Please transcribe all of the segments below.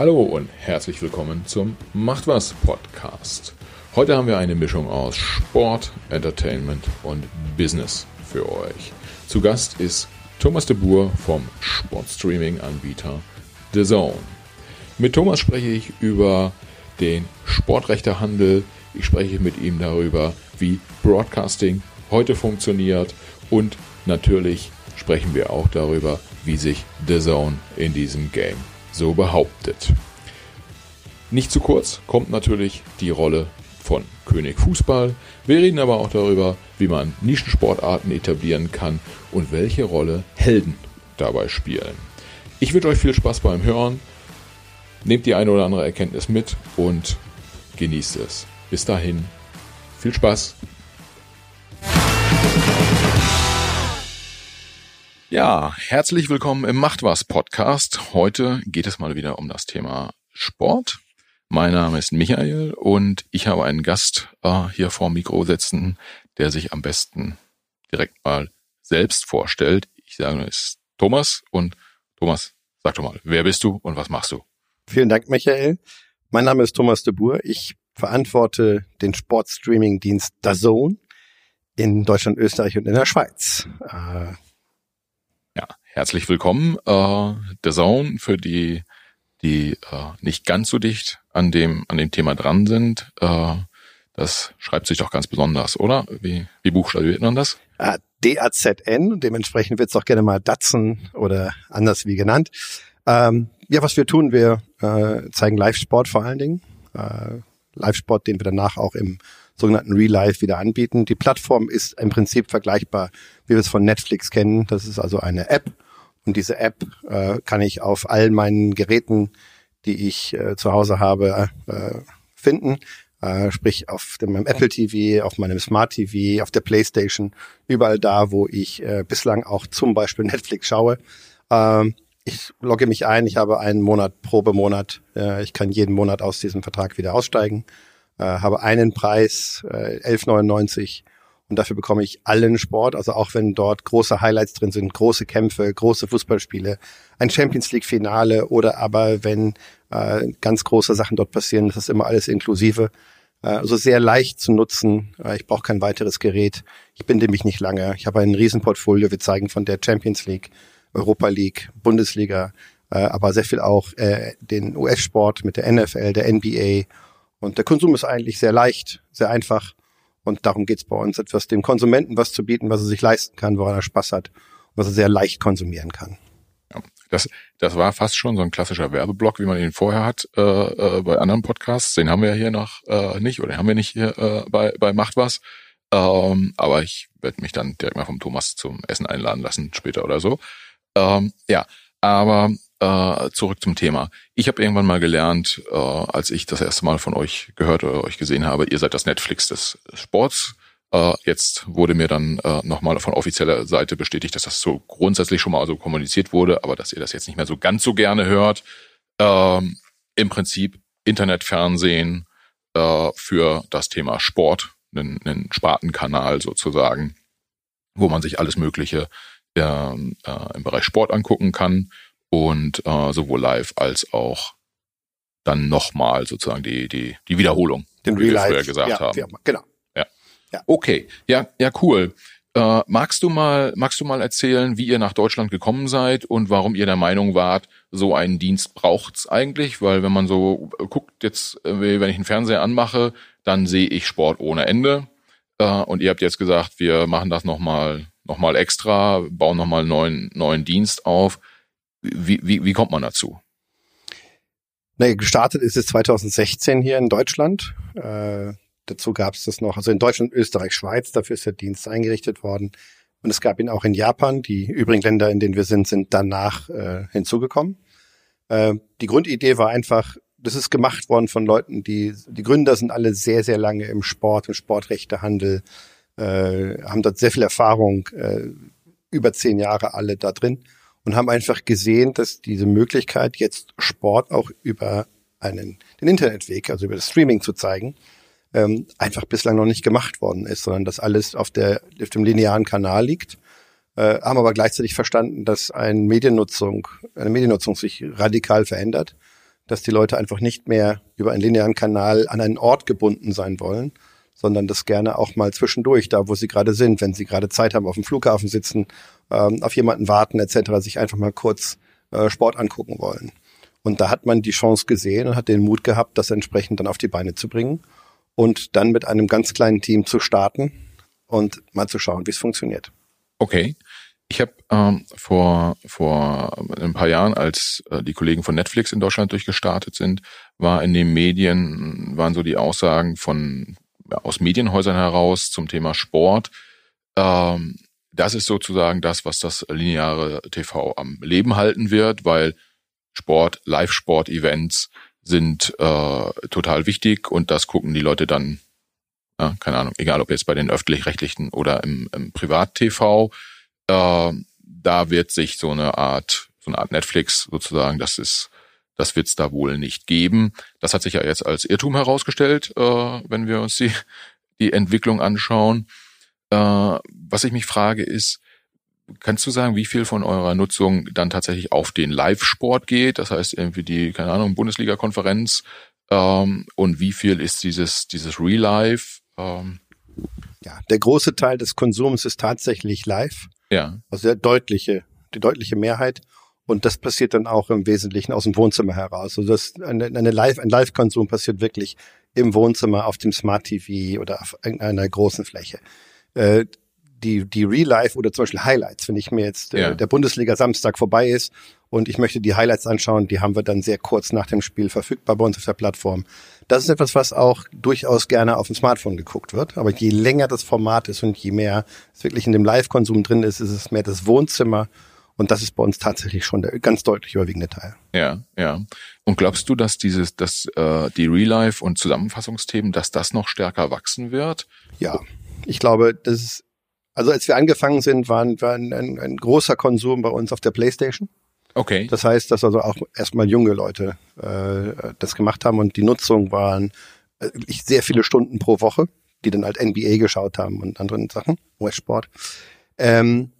Hallo und herzlich willkommen zum Macht was Podcast. Heute haben wir eine Mischung aus Sport, Entertainment und Business für euch. Zu Gast ist Thomas de Boer vom Sportstreaming-Anbieter The Zone. Mit Thomas spreche ich über den Sportrechtehandel. Ich spreche mit ihm darüber, wie Broadcasting heute funktioniert und natürlich sprechen wir auch darüber, wie sich The Zone in diesem Game so behauptet. Nicht zu kurz kommt natürlich die Rolle von König Fußball. Wir reden aber auch darüber, wie man Nischensportarten etablieren kann und welche Rolle Helden dabei spielen. Ich wünsche euch viel Spaß beim Hören. Nehmt die eine oder andere Erkenntnis mit und genießt es. Bis dahin, viel Spaß. Ja, herzlich willkommen im Macht was Podcast. Heute geht es mal wieder um das Thema Sport. Mein Name ist Michael und ich habe einen Gast äh, hier vor dem Mikro sitzen, der sich am besten direkt mal selbst vorstellt. Ich sage, es ist Thomas und Thomas, sag doch mal, wer bist du und was machst du? Vielen Dank, Michael. Mein Name ist Thomas de Boer. Ich verantworte den Sportstreaming-Dienst DAZN in Deutschland, Österreich und in der Schweiz. Äh, herzlich willkommen. Äh, The Zone für die, die äh, nicht ganz so dicht an dem an dem Thema dran sind. Äh, das schreibt sich doch ganz besonders, oder? Wie, wie buchstabiert man das? Äh, D-A-Z-N, dementsprechend wird es auch gerne mal Datsen oder anders wie genannt. Ähm, ja, was wir tun, wir äh, zeigen Live-Sport vor allen Dingen. Äh, Live-Sport, den wir danach auch im sogenannten Real Life wieder anbieten. Die Plattform ist im Prinzip vergleichbar, wie wir es von Netflix kennen. Das ist also eine App und diese App äh, kann ich auf all meinen Geräten, die ich äh, zu Hause habe, äh, finden. Äh, sprich auf dem Apple TV, auf meinem Smart TV, auf der PlayStation, überall da, wo ich äh, bislang auch zum Beispiel Netflix schaue. Ähm, ich logge mich ein, ich habe einen Monat Probemonat. Äh, ich kann jeden Monat aus diesem Vertrag wieder aussteigen äh, habe einen Preis, äh, 11,99 und dafür bekomme ich allen Sport, also auch wenn dort große Highlights drin sind, große Kämpfe, große Fußballspiele, ein Champions League Finale oder aber wenn äh, ganz große Sachen dort passieren, das ist immer alles inklusive. Äh, also sehr leicht zu nutzen. Äh, ich brauche kein weiteres Gerät. Ich binde mich nicht lange. Ich habe ein Riesenportfolio. Wir zeigen von der Champions League, Europa League, Bundesliga, äh, aber sehr viel auch äh, den US-Sport mit der NFL, der NBA und der Konsum ist eigentlich sehr leicht, sehr einfach. Und darum geht's bei uns, etwas dem Konsumenten was zu bieten, was er sich leisten kann, woran er Spaß hat, was er sehr leicht konsumieren kann. Ja, das, das war fast schon so ein klassischer Werbeblock, wie man ihn vorher hat äh, äh, bei anderen Podcasts. Den haben wir hier noch äh, nicht oder haben wir nicht hier äh, bei, bei Macht was. Ähm, aber ich werde mich dann direkt mal vom Thomas zum Essen einladen lassen, später oder so. Ähm, ja, aber äh, zurück zum Thema. Ich habe irgendwann mal gelernt, äh, als ich das erste Mal von euch gehört oder euch gesehen habe, ihr seid das Netflix des Sports. Äh, jetzt wurde mir dann äh, nochmal von offizieller Seite bestätigt, dass das so grundsätzlich schon mal so kommuniziert wurde, aber dass ihr das jetzt nicht mehr so ganz so gerne hört. Ähm, Im Prinzip Internetfernsehen äh, für das Thema Sport, einen, einen Spartenkanal sozusagen, wo man sich alles Mögliche äh, äh, im Bereich Sport angucken kann und äh, sowohl live als auch dann nochmal sozusagen die, die, die Wiederholung, Den wie wir früher gesagt ja, haben. Ja, genau. Ja. ja. Okay. Ja, ja, cool. Äh, magst du mal, magst du mal erzählen, wie ihr nach Deutschland gekommen seid und warum ihr der Meinung wart, so einen Dienst braucht's eigentlich? Weil wenn man so guckt, jetzt, äh, wenn ich einen Fernseher anmache, dann sehe ich Sport ohne Ende. Äh, und ihr habt jetzt gesagt, wir machen das nochmal, noch mal extra, bauen nochmal einen neuen, neuen Dienst auf. Wie, wie, wie kommt man dazu? Nee, gestartet ist es 2016 hier in Deutschland. Äh, dazu gab es das noch, also in Deutschland, Österreich, Schweiz, dafür ist der Dienst eingerichtet worden. Und es gab ihn auch in Japan. Die übrigen Länder, in denen wir sind, sind danach äh, hinzugekommen. Äh, die Grundidee war einfach, das ist gemacht worden von Leuten, die, die Gründer sind alle sehr, sehr lange im Sport, im Sportrechtehandel, äh, haben dort sehr viel Erfahrung, äh, über zehn Jahre alle da drin und haben einfach gesehen, dass diese Möglichkeit, jetzt Sport auch über einen, den Internetweg, also über das Streaming zu zeigen, ähm, einfach bislang noch nicht gemacht worden ist, sondern dass alles auf, der, auf dem linearen Kanal liegt, äh, haben aber gleichzeitig verstanden, dass eine Mediennutzung, eine Mediennutzung sich radikal verändert, dass die Leute einfach nicht mehr über einen linearen Kanal an einen Ort gebunden sein wollen, sondern das gerne auch mal zwischendurch, da wo sie gerade sind, wenn sie gerade Zeit haben, auf dem Flughafen sitzen, ähm, auf jemanden warten etc., sich einfach mal kurz äh, Sport angucken wollen. Und da hat man die Chance gesehen und hat den Mut gehabt, das entsprechend dann auf die Beine zu bringen und dann mit einem ganz kleinen Team zu starten und mal zu schauen, wie es funktioniert. Okay. Ich habe ähm, vor vor ein paar Jahren, als äh, die Kollegen von Netflix in Deutschland durchgestartet sind, war in den Medien waren so die Aussagen von ja, aus Medienhäusern heraus zum Thema Sport. Ähm, das ist sozusagen das, was das lineare TV am Leben halten wird, weil Sport, Live-Sport-Events sind äh, total wichtig und das gucken die Leute dann, ja, keine Ahnung, egal ob jetzt bei den öffentlich-rechtlichen oder im, im Privat-TV äh, da wird sich so eine Art, so eine Art Netflix sozusagen, das ist, das wird es da wohl nicht geben. Das hat sich ja jetzt als Irrtum herausgestellt, äh, wenn wir uns die, die Entwicklung anschauen. Äh, was ich mich frage ist, kannst du sagen, wie viel von eurer Nutzung dann tatsächlich auf den Live-Sport geht? Das heißt irgendwie die, keine Ahnung, Bundesliga-Konferenz ähm, und wie viel ist dieses, dieses Real-Life? Ähm? Ja, der große Teil des Konsums ist tatsächlich live. Ja. Also der deutliche, die deutliche Mehrheit. Und das passiert dann auch im Wesentlichen aus dem Wohnzimmer heraus. Also das, eine, eine Live, ein Live-Konsum passiert wirklich im Wohnzimmer, auf dem Smart TV oder auf irgendeiner großen Fläche. Äh, die, die Real Life oder zum Beispiel Highlights, wenn ich mir jetzt äh, ja. der Bundesliga Samstag vorbei ist und ich möchte die Highlights anschauen, die haben wir dann sehr kurz nach dem Spiel verfügbar bei uns auf der Plattform. Das ist etwas, was auch durchaus gerne auf dem Smartphone geguckt wird. Aber je länger das Format ist und je mehr es wirklich in dem Live-Konsum drin ist, ist es mehr das Wohnzimmer. Und das ist bei uns tatsächlich schon der ganz deutlich überwiegende Teil. Ja, ja. Und glaubst du, dass dieses, dass äh, die Real Life und Zusammenfassungsthemen, dass das noch stärker wachsen wird? Ja, ich glaube, das ist also als wir angefangen sind, waren, war ein, ein, ein großer Konsum bei uns auf der Playstation. Okay. Das heißt, dass also auch erstmal junge Leute äh, das gemacht haben und die Nutzung waren äh, sehr viele Stunden pro Woche, die dann halt NBA geschaut haben und anderen Sachen, US-Sport. Ähm,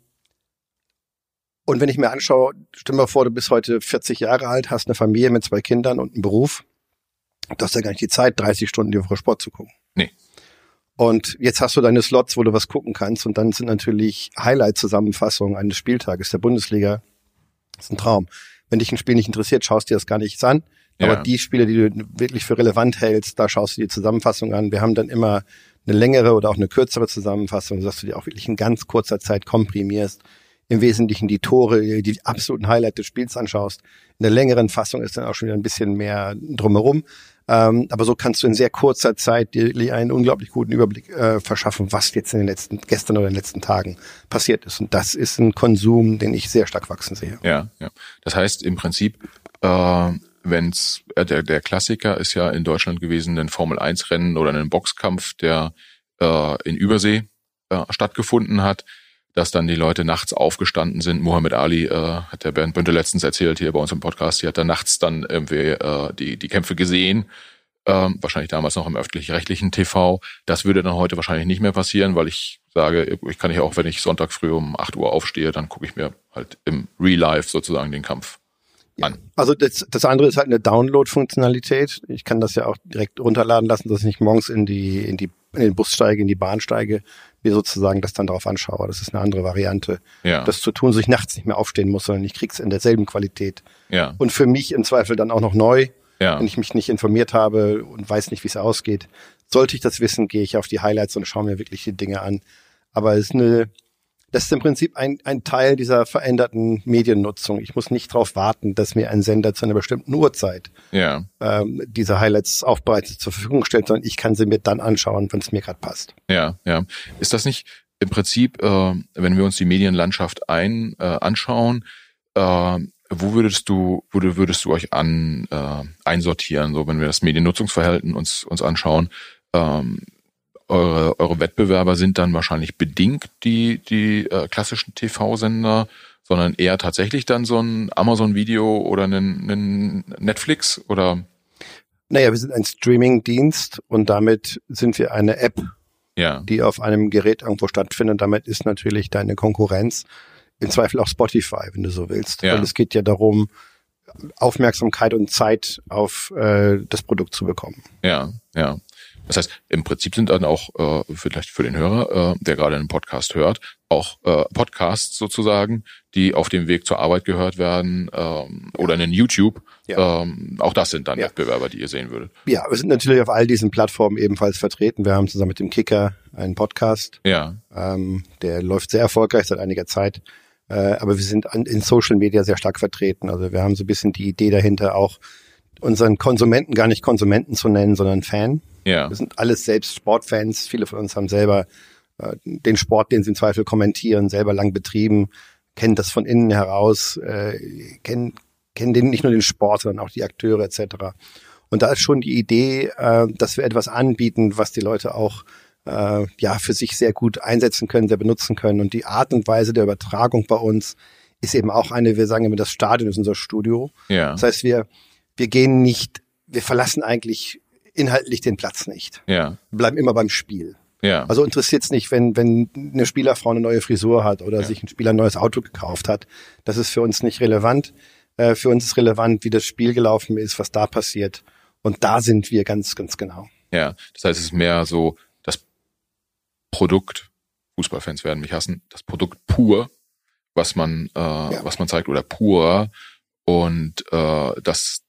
und wenn ich mir anschaue, stell dir mal vor, du bist heute 40 Jahre alt, hast eine Familie mit zwei Kindern und einen Beruf, du hast ja gar nicht die Zeit, 30 Stunden die Woche Sport zu gucken. Nee. Und jetzt hast du deine Slots, wo du was gucken kannst. Und dann sind natürlich Highlight-Zusammenfassungen eines Spieltages der Bundesliga. Das ist ein Traum. Wenn dich ein Spiel nicht interessiert, schaust dir das gar nicht an. Aber ja. die Spiele, die du wirklich für relevant hältst, da schaust du die Zusammenfassung an. Wir haben dann immer eine längere oder auch eine kürzere Zusammenfassung, dass du dir auch wirklich in ganz kurzer Zeit komprimierst. Im Wesentlichen die Tore, die absoluten Highlight des Spiels anschaust. In der längeren Fassung ist dann auch schon wieder ein bisschen mehr drumherum. Ähm, aber so kannst du in sehr kurzer Zeit dir einen unglaublich guten Überblick äh, verschaffen, was jetzt in den letzten, gestern oder in den letzten Tagen passiert ist. Und das ist ein Konsum, den ich sehr stark wachsen sehe. Ja, ja. Das heißt im Prinzip, äh, wenn's äh, der, der Klassiker ist ja in Deutschland gewesen, ein Formel 1 Rennen oder ein Boxkampf, der äh, in Übersee äh, stattgefunden hat dass dann die Leute nachts aufgestanden sind. Muhammad Ali äh, hat der Bernd Bünde letztens erzählt hier bei uns im Podcast, die hat dann nachts dann irgendwie äh, die, die Kämpfe gesehen. Ähm, wahrscheinlich damals noch im öffentlich-rechtlichen TV. Das würde dann heute wahrscheinlich nicht mehr passieren, weil ich sage, ich kann ja auch, wenn ich Sonntag früh um 8 Uhr aufstehe, dann gucke ich mir halt im Real Life sozusagen den Kampf an. Also das, das andere ist halt eine Download-Funktionalität. Ich kann das ja auch direkt runterladen lassen, dass ich nicht morgens in die, in die in den Bus steige, in die Bahn steige, mir sozusagen das dann darauf anschaue. Das ist eine andere Variante, ja. das zu tun, so ich nachts nicht mehr aufstehen muss, sondern ich krieg's in derselben Qualität. Ja. Und für mich im Zweifel dann auch noch neu, ja. wenn ich mich nicht informiert habe und weiß nicht, wie es ausgeht. Sollte ich das wissen, gehe ich auf die Highlights und schaue mir wirklich die Dinge an. Aber es ist eine das ist im Prinzip ein, ein Teil dieser veränderten Mediennutzung. Ich muss nicht darauf warten, dass mir ein Sender zu einer bestimmten Uhrzeit ja. ähm, diese Highlights aufbereitet zur Verfügung stellt, sondern ich kann sie mir dann anschauen, wenn es mir gerade passt. Ja, ja. Ist das nicht im Prinzip, äh, wenn wir uns die Medienlandschaft ein äh, anschauen, äh, wo würdest du, wo würdest du euch an äh, einsortieren, so wenn wir das Mediennutzungsverhalten uns uns anschauen? Ähm, eure, eure Wettbewerber sind dann wahrscheinlich bedingt die, die äh, klassischen TV-Sender, sondern eher tatsächlich dann so ein Amazon-Video oder ein, ein Netflix oder? Naja, wir sind ein Streaming-Dienst und damit sind wir eine App, ja. die auf einem Gerät irgendwo stattfindet. Damit ist natürlich deine Konkurrenz im Zweifel auch Spotify, wenn du so willst. Ja. Weil es geht ja darum, Aufmerksamkeit und Zeit auf äh, das Produkt zu bekommen. Ja, ja. Das heißt, im Prinzip sind dann auch äh, vielleicht für den Hörer, äh, der gerade einen Podcast hört, auch äh, Podcasts sozusagen, die auf dem Weg zur Arbeit gehört werden ähm, oder in YouTube. Ja. Ähm, auch das sind dann ja. Wettbewerber, die ihr sehen würdet. Ja, wir sind natürlich auf all diesen Plattformen ebenfalls vertreten. Wir haben zusammen mit dem Kicker einen Podcast. Ja. Ähm, der läuft sehr erfolgreich seit einiger Zeit. Äh, aber wir sind an, in Social Media sehr stark vertreten. Also wir haben so ein bisschen die Idee dahinter auch, unseren Konsumenten gar nicht Konsumenten zu nennen, sondern Fan. Ja. Wir sind alles selbst Sportfans. Viele von uns haben selber äh, den Sport, den sie im Zweifel kommentieren, selber lang betrieben, kennen das von innen heraus, äh, kennen, kennen den, nicht nur den Sport, sondern auch die Akteure etc. Und da ist schon die Idee, äh, dass wir etwas anbieten, was die Leute auch äh, ja für sich sehr gut einsetzen können, sehr benutzen können. Und die Art und Weise der Übertragung bei uns ist eben auch eine, wir sagen immer, das Stadion ist unser Studio. Ja. Das heißt, wir, wir gehen nicht, wir verlassen eigentlich inhaltlich den Platz nicht. Ja. Wir bleiben immer beim Spiel. Ja. Also interessiert es nicht, wenn, wenn eine Spielerfrau eine neue Frisur hat oder ja. sich ein Spieler ein neues Auto gekauft hat. Das ist für uns nicht relevant. Äh, für uns ist relevant, wie das Spiel gelaufen ist, was da passiert. Und da sind wir ganz, ganz genau. Ja, das heißt, es ist mehr so das Produkt, Fußballfans werden mich hassen, das Produkt pur, was man, äh, ja. was man zeigt, oder pur und äh, das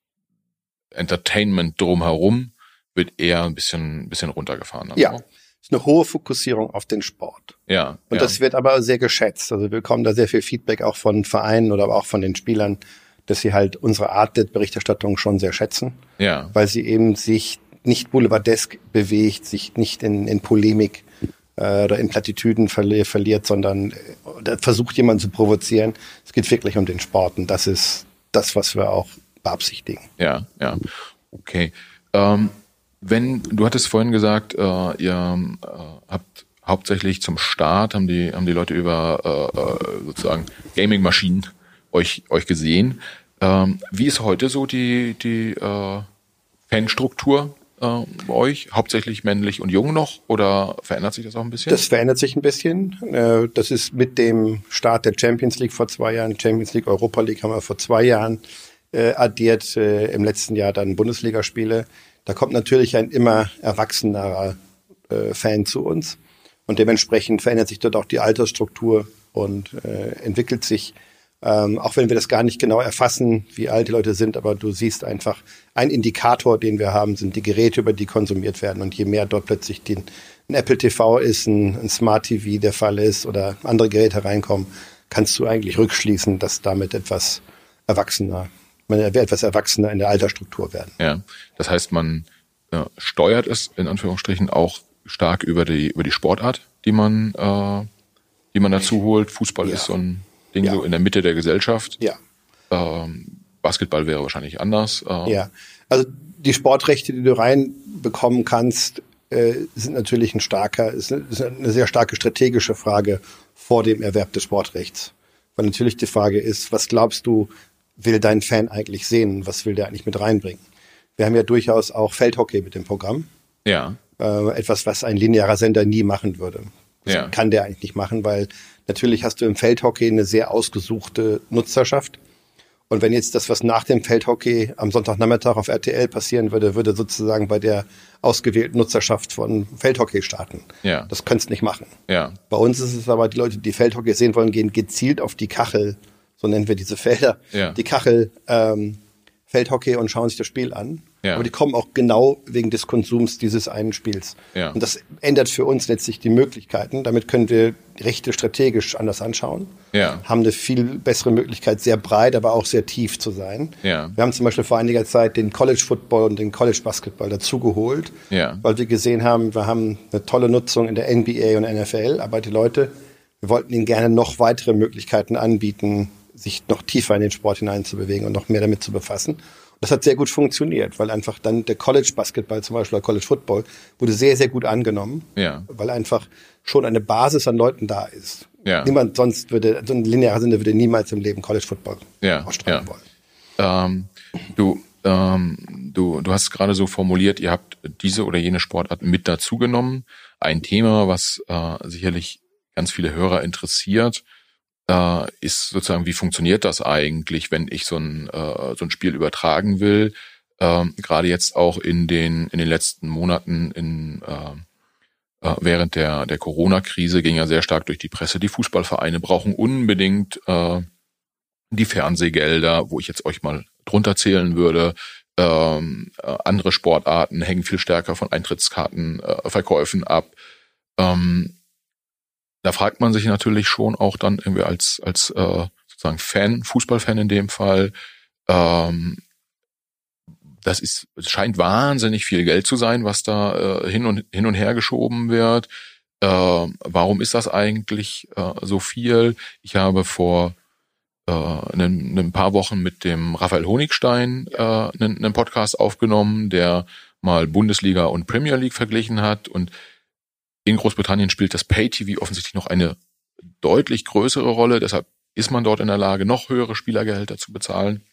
Entertainment drumherum wird eher ein bisschen, ein bisschen runtergefahren. Also. Ja. Es ist eine hohe Fokussierung auf den Sport. Ja. Und ja. das wird aber sehr geschätzt. Also wir bekommen da sehr viel Feedback auch von Vereinen oder auch von den Spielern, dass sie halt unsere Art der Berichterstattung schon sehr schätzen. Ja. Weil sie eben sich nicht boulevardesk bewegt, sich nicht in, in Polemik äh, oder in Plattitüden verli verliert, sondern äh, versucht jemanden zu provozieren. Es geht wirklich um den Sport und das ist das, was wir auch beabsichtigen. Ja, ja. Okay. Ähm, wenn, du hattest vorhin gesagt, äh, ihr äh, habt hauptsächlich zum Start, haben die, haben die Leute über äh, äh, sozusagen Gaming-Maschinen euch, euch gesehen. Ähm, wie ist heute so die, die äh, Fanstruktur äh, bei euch? Hauptsächlich männlich und jung noch oder verändert sich das auch ein bisschen? Das verändert sich ein bisschen. Äh, das ist mit dem Start der Champions League vor zwei Jahren, Champions League, Europa League haben wir vor zwei Jahren äh, addiert, äh, im letzten Jahr dann Bundesligaspiele. Da kommt natürlich ein immer erwachsenerer äh, Fan zu uns. Und dementsprechend verändert sich dort auch die Altersstruktur und äh, entwickelt sich, ähm, auch wenn wir das gar nicht genau erfassen, wie alt die Leute sind, aber du siehst einfach, ein Indikator, den wir haben, sind die Geräte, über die konsumiert werden. Und je mehr dort plötzlich den, ein Apple TV ist, ein, ein Smart TV der Fall ist oder andere Geräte reinkommen, kannst du eigentlich rückschließen, dass damit etwas erwachsener man wird etwas erwachsener in der Altersstruktur werden. Ja, das heißt, man äh, steuert es in Anführungsstrichen auch stark über die über die Sportart, die man äh, die man dazu holt. Fußball ja. ist so ein Ding ja. so in der Mitte der Gesellschaft. Ja. Ähm, Basketball wäre wahrscheinlich anders. Äh, ja, also die Sportrechte, die du reinbekommen kannst, äh, sind natürlich ein starker, ist eine, ist eine sehr starke strategische Frage vor dem Erwerb des Sportrechts. Weil natürlich die Frage ist, was glaubst du, will dein Fan eigentlich sehen? Was will der eigentlich mit reinbringen? Wir haben ja durchaus auch Feldhockey mit dem Programm. Ja. Äh, etwas, was ein linearer Sender nie machen würde. Das ja. kann der eigentlich nicht machen, weil natürlich hast du im Feldhockey eine sehr ausgesuchte Nutzerschaft. Und wenn jetzt das, was nach dem Feldhockey am Sonntagnachmittag auf RTL passieren würde, würde sozusagen bei der ausgewählten Nutzerschaft von Feldhockey starten. Ja. Das du nicht machen. Ja. Bei uns ist es aber, die Leute, die Feldhockey sehen wollen, gehen gezielt auf die Kachel so nennen wir diese Felder, ja. die Kachel ähm, Feldhockey und schauen sich das Spiel an. Ja. Aber die kommen auch genau wegen des Konsums dieses einen Spiels. Ja. Und das ändert für uns letztlich die Möglichkeiten. Damit können wir Rechte strategisch anders anschauen. Ja. Haben eine viel bessere Möglichkeit, sehr breit, aber auch sehr tief zu sein. Ja. Wir haben zum Beispiel vor einiger Zeit den College Football und den College Basketball dazugeholt, ja. weil wir gesehen haben, wir haben eine tolle Nutzung in der NBA und NFL, aber die Leute, wir wollten ihnen gerne noch weitere Möglichkeiten anbieten, sich noch tiefer in den Sport hineinzubewegen und noch mehr damit zu befassen. Und das hat sehr gut funktioniert, weil einfach dann der College Basketball zum Beispiel oder College Football wurde sehr, sehr gut angenommen, ja. weil einfach schon eine Basis an Leuten da ist. Ja. Niemand sonst würde, so ein linearer Sinne würde niemals im Leben College Football ja. ausstrahlen wollen. Ähm, du, ähm, du, du hast gerade so formuliert, ihr habt diese oder jene Sportart mit dazugenommen. Ein Thema, was äh, sicherlich ganz viele Hörer interessiert, äh, ist sozusagen, wie funktioniert das eigentlich, wenn ich so ein, äh, so ein Spiel übertragen will? Ähm, Gerade jetzt auch in den, in den letzten Monaten in, äh, äh, während der, der Corona-Krise ging ja sehr stark durch die Presse, die Fußballvereine brauchen unbedingt äh, die Fernsehgelder, wo ich jetzt euch mal drunter zählen würde. Ähm, äh, andere Sportarten hängen viel stärker von Eintrittskartenverkäufen äh, ab. Ähm, da fragt man sich natürlich schon auch dann irgendwie als, als äh, sozusagen Fan, Fußballfan in dem Fall, ähm, das ist, es scheint wahnsinnig viel Geld zu sein, was da äh, hin und hin und her geschoben wird. Äh, warum ist das eigentlich äh, so viel? Ich habe vor äh, ein, ein paar Wochen mit dem Raphael Honigstein äh, einen, einen Podcast aufgenommen, der mal Bundesliga und Premier League verglichen hat und in Großbritannien spielt das Pay-TV offensichtlich noch eine deutlich größere Rolle. Deshalb ist man dort in der Lage, noch höhere Spielergehälter zu bezahlen.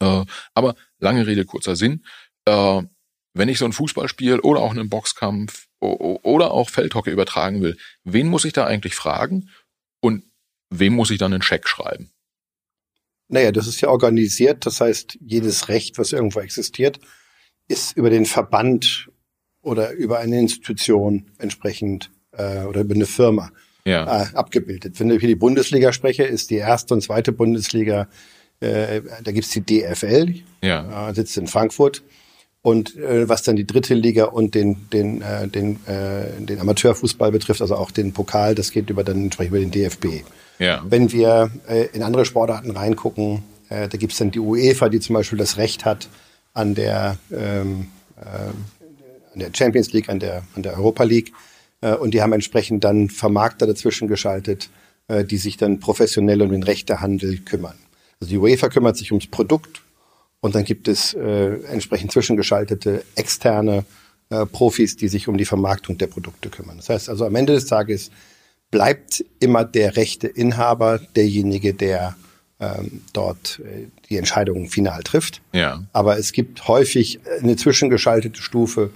Äh, aber lange Rede, kurzer Sinn. Äh, wenn ich so ein Fußballspiel oder auch einen Boxkampf oder auch Feldhockey übertragen will, wen muss ich da eigentlich fragen und wem muss ich dann einen Scheck schreiben? Naja, das ist ja organisiert. Das heißt, jedes Recht, was irgendwo existiert, ist über den Verband oder über eine Institution entsprechend äh, oder über eine Firma ja. äh, abgebildet. Wenn ich hier die Bundesliga spreche, ist die erste und zweite Bundesliga, äh, da gibt's die DFL, ja. äh, sitzt in Frankfurt. Und äh, was dann die dritte Liga und den, den, äh, den, äh, den Amateurfußball betrifft, also auch den Pokal, das geht über dann entsprechend über den DFB. Ja. Wenn wir äh, in andere Sportarten reingucken, äh, da gibt's dann die UEFA, die zum Beispiel das Recht hat, an der ähm, äh, an der Champions League, an der, an der Europa League. Äh, und die haben entsprechend dann Vermarkter dazwischen geschaltet, äh, die sich dann professionell um den Rechtehandel kümmern. Also die UEFA kümmert sich ums Produkt und dann gibt es äh, entsprechend zwischengeschaltete externe äh, Profis, die sich um die Vermarktung der Produkte kümmern. Das heißt also am Ende des Tages bleibt immer der rechte Inhaber derjenige, der ähm, dort äh, die Entscheidungen final trifft. Ja. Aber es gibt häufig eine zwischengeschaltete Stufe,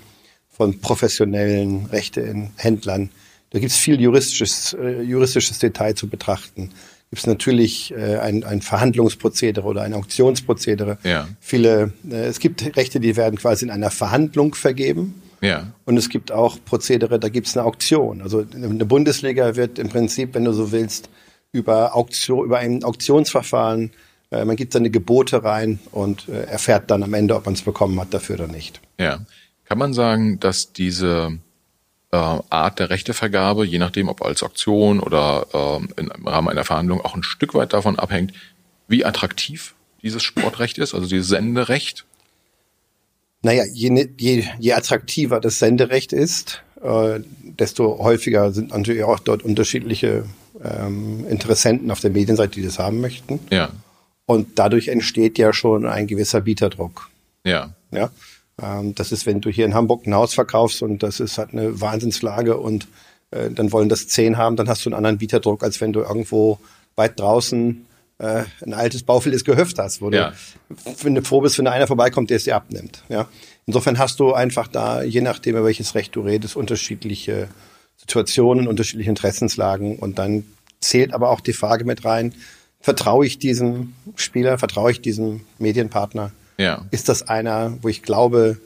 von professionellen Rechtehändlern. Da gibt es viel juristisches, äh, juristisches Detail zu betrachten. Gibt es natürlich äh, ein, ein Verhandlungsprozedere oder ein Auktionsprozedere. Ja. Viele, äh, es gibt Rechte, die werden quasi in einer Verhandlung vergeben. Ja. Und es gibt auch Prozedere, da gibt es eine Auktion. Also eine Bundesliga wird im Prinzip, wenn du so willst, über Auktion, über ein Auktionsverfahren, äh, man gibt seine Gebote rein und äh, erfährt dann am Ende, ob man es bekommen hat dafür oder nicht. Ja. Kann man sagen, dass diese äh, Art der Rechtevergabe, je nachdem ob als Auktion oder äh, im Rahmen einer Verhandlung, auch ein Stück weit davon abhängt, wie attraktiv dieses Sportrecht ist, also dieses Senderecht? Naja, je, je, je attraktiver das Senderecht ist, äh, desto häufiger sind natürlich auch dort unterschiedliche ähm, Interessenten auf der Medienseite, die das haben möchten. Ja. Und dadurch entsteht ja schon ein gewisser Bieterdruck. Ja. Ja. Ähm, das ist, wenn du hier in Hamburg ein Haus verkaufst und das ist halt eine Wahnsinnslage und äh, dann wollen das zehn haben, dann hast du einen anderen Bieterdruck, als wenn du irgendwo weit draußen äh, ein altes baufälliges Gehöft hast, wo ja. du, wenn du froh bist, wenn da einer vorbeikommt, der es dir abnimmt. Ja? Insofern hast du einfach da, je nachdem, über welches Recht du redest, unterschiedliche Situationen, unterschiedliche Interessenslagen und dann zählt aber auch die Frage mit rein, vertraue ich diesem Spieler, vertraue ich diesem Medienpartner? Ja. ist das einer, wo ich glaube,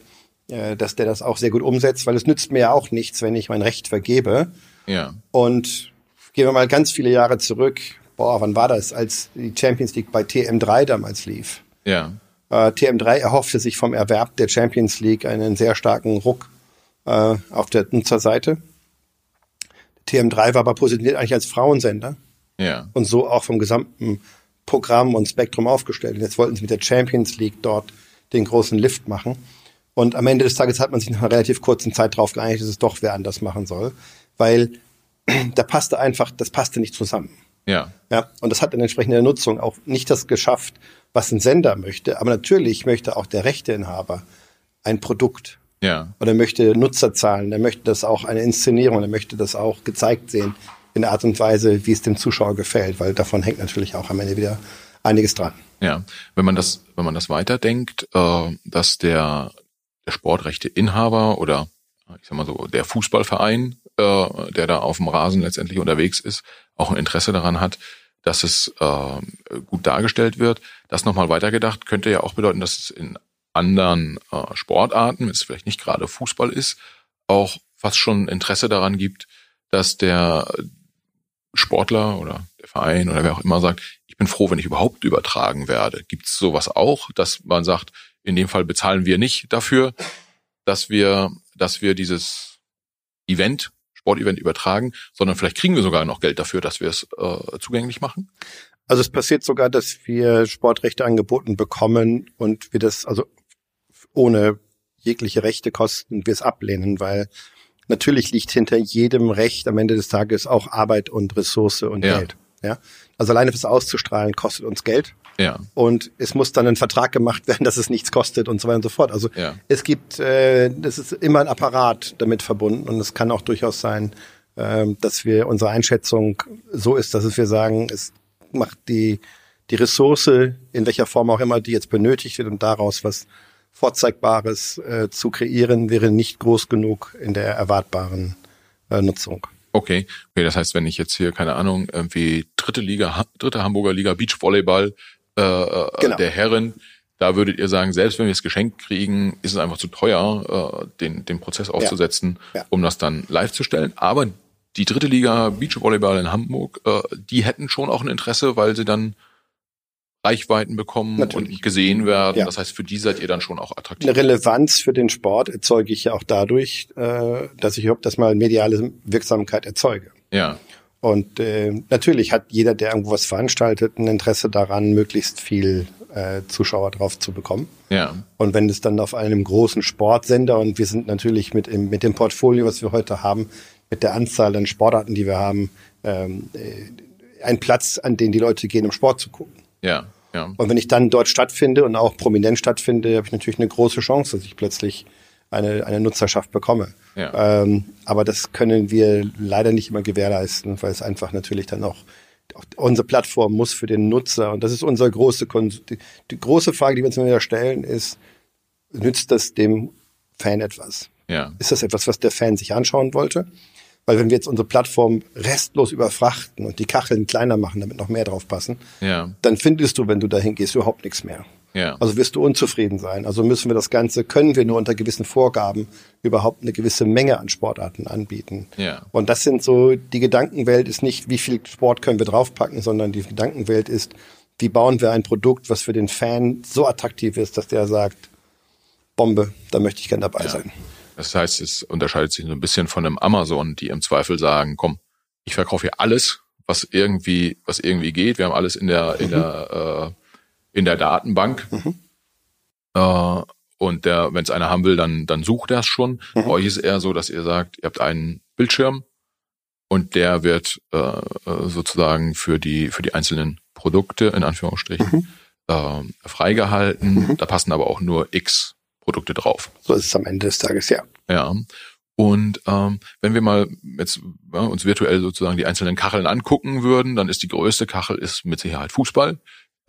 äh, dass der das auch sehr gut umsetzt, weil es nützt mir ja auch nichts, wenn ich mein Recht vergebe. Ja. Und gehen wir mal ganz viele Jahre zurück. Boah, wann war das, als die Champions League bei TM3 damals lief? Ja. Äh, TM3 erhoffte sich vom Erwerb der Champions League einen sehr starken Ruck äh, auf der Nutzerseite. TM3 war aber positioniert eigentlich als Frauensender. Ja. Und so auch vom gesamten Programm und Spektrum aufgestellt. Und jetzt wollten sie mit der Champions League dort den großen Lift machen. Und am Ende des Tages hat man sich nach einer relativ kurzen Zeit darauf geeinigt, dass es doch wer anders machen soll, weil da passte einfach, das passte nicht zusammen. Ja. Ja. Und das hat in entsprechender Nutzung auch nicht das geschafft, was ein Sender möchte. Aber natürlich möchte auch der Rechteinhaber ein Produkt. Ja. Und er möchte Nutzerzahlen, er möchte das auch eine Inszenierung, er möchte das auch gezeigt sehen in der Art und Weise, wie es dem Zuschauer gefällt, weil davon hängt natürlich auch am Ende wieder einiges dran. Ja, wenn man das, wenn man das weiterdenkt, äh, dass der, der Sportrechteinhaber oder ich sag mal so, der Fußballverein, äh, der da auf dem Rasen letztendlich unterwegs ist, auch ein Interesse daran hat, dass es äh, gut dargestellt wird. Das nochmal weitergedacht könnte ja auch bedeuten, dass es in anderen äh, Sportarten, wenn es vielleicht nicht gerade Fußball ist, auch fast schon Interesse daran gibt, dass der Sportler oder der Verein oder wer auch immer sagt, ich bin froh, wenn ich überhaupt übertragen werde. Gibt es sowas auch, dass man sagt, in dem Fall bezahlen wir nicht dafür, dass wir, dass wir dieses Event, Sportevent übertragen, sondern vielleicht kriegen wir sogar noch Geld dafür, dass wir es äh, zugänglich machen? Also es passiert sogar, dass wir Sportrechte angeboten bekommen und wir das, also ohne jegliche Rechte kosten, wir es ablehnen, weil natürlich liegt hinter jedem Recht am Ende des Tages auch Arbeit und Ressource und ja. Geld. Ja. Also alleine fürs Auszustrahlen kostet uns Geld. Ja. Und es muss dann ein Vertrag gemacht werden, dass es nichts kostet und so weiter und so fort. Also ja. es gibt, äh, das ist immer ein Apparat damit verbunden und es kann auch durchaus sein, äh, dass wir unsere Einschätzung so ist, dass es wir sagen, es macht die die Ressource in welcher Form auch immer, die jetzt benötigt wird und daraus was Vorzeigbares äh, zu kreieren, wäre nicht groß genug in der erwartbaren äh, Nutzung. Okay. okay, das heißt, wenn ich jetzt hier, keine Ahnung, irgendwie dritte Liga, dritte Hamburger Liga Beachvolleyball äh, äh, genau. der Herren, da würdet ihr sagen, selbst wenn wir es geschenkt kriegen, ist es einfach zu teuer, äh, den, den Prozess aufzusetzen, ja. Ja. um das dann live zu stellen. Aber die dritte Liga Beachvolleyball in Hamburg, äh, die hätten schon auch ein Interesse, weil sie dann Reichweiten bekommen Natürlich. und gesehen werden. Ja. Das heißt, für die seid ihr dann schon auch attraktiv. Eine Relevanz für den Sport erzeuge ich ja auch dadurch, äh, dass ich überhaupt das mal mediale Wirksamkeit erzeuge. Ja. Und äh, natürlich hat jeder, der irgendwo was veranstaltet, ein Interesse daran, möglichst viel äh, Zuschauer drauf zu bekommen. Ja. Und wenn es dann auf einem großen Sportsender und wir sind natürlich mit, im, mit dem Portfolio, was wir heute haben, mit der Anzahl an Sportarten, die wir haben, ähm, äh, ein Platz, an den die Leute gehen, um Sport zu gucken. Ja. Ja. Und wenn ich dann dort stattfinde und auch prominent stattfinde, habe ich natürlich eine große Chance, dass ich plötzlich eine, eine Nutzerschaft bekomme. Ja. Ähm, aber das können wir leider nicht immer gewährleisten, weil es einfach natürlich dann auch, unsere Plattform muss für den Nutzer und das ist unsere große die, die große Frage, die wir uns immer wieder stellen, ist nützt das dem Fan etwas? Ja. Ist das etwas, was der Fan sich anschauen wollte? Weil wenn wir jetzt unsere Plattform restlos überfrachten und die Kacheln kleiner machen, damit noch mehr drauf passen, ja. dann findest du, wenn du dahin gehst, überhaupt nichts mehr. Ja. Also wirst du unzufrieden sein. Also müssen wir das Ganze, können wir nur unter gewissen Vorgaben überhaupt eine gewisse Menge an Sportarten anbieten. Ja. Und das sind so, die Gedankenwelt ist nicht, wie viel Sport können wir draufpacken, sondern die Gedankenwelt ist, wie bauen wir ein Produkt, was für den Fan so attraktiv ist, dass der sagt, Bombe, da möchte ich gern dabei ja. sein. Das heißt, es unterscheidet sich so ein bisschen von einem Amazon, die im Zweifel sagen, komm, ich verkaufe hier alles, was irgendwie, was irgendwie geht. Wir haben alles in der, in mhm. der, äh, in der Datenbank. Mhm. Äh, und der, wenn es einer haben will, dann, dann sucht er es schon. Mhm. Bei euch ist es eher so, dass ihr sagt, ihr habt einen Bildschirm und der wird äh, äh sozusagen für die, für die einzelnen Produkte, in Anführungsstrichen, äh, freigehalten. Mhm. Da passen aber auch nur X Produkte drauf. So ist es am Ende des Tages, ja. Ja. Und ähm, wenn wir mal jetzt ja, uns virtuell sozusagen die einzelnen Kacheln angucken würden, dann ist die größte Kachel ist mit Sicherheit Fußball.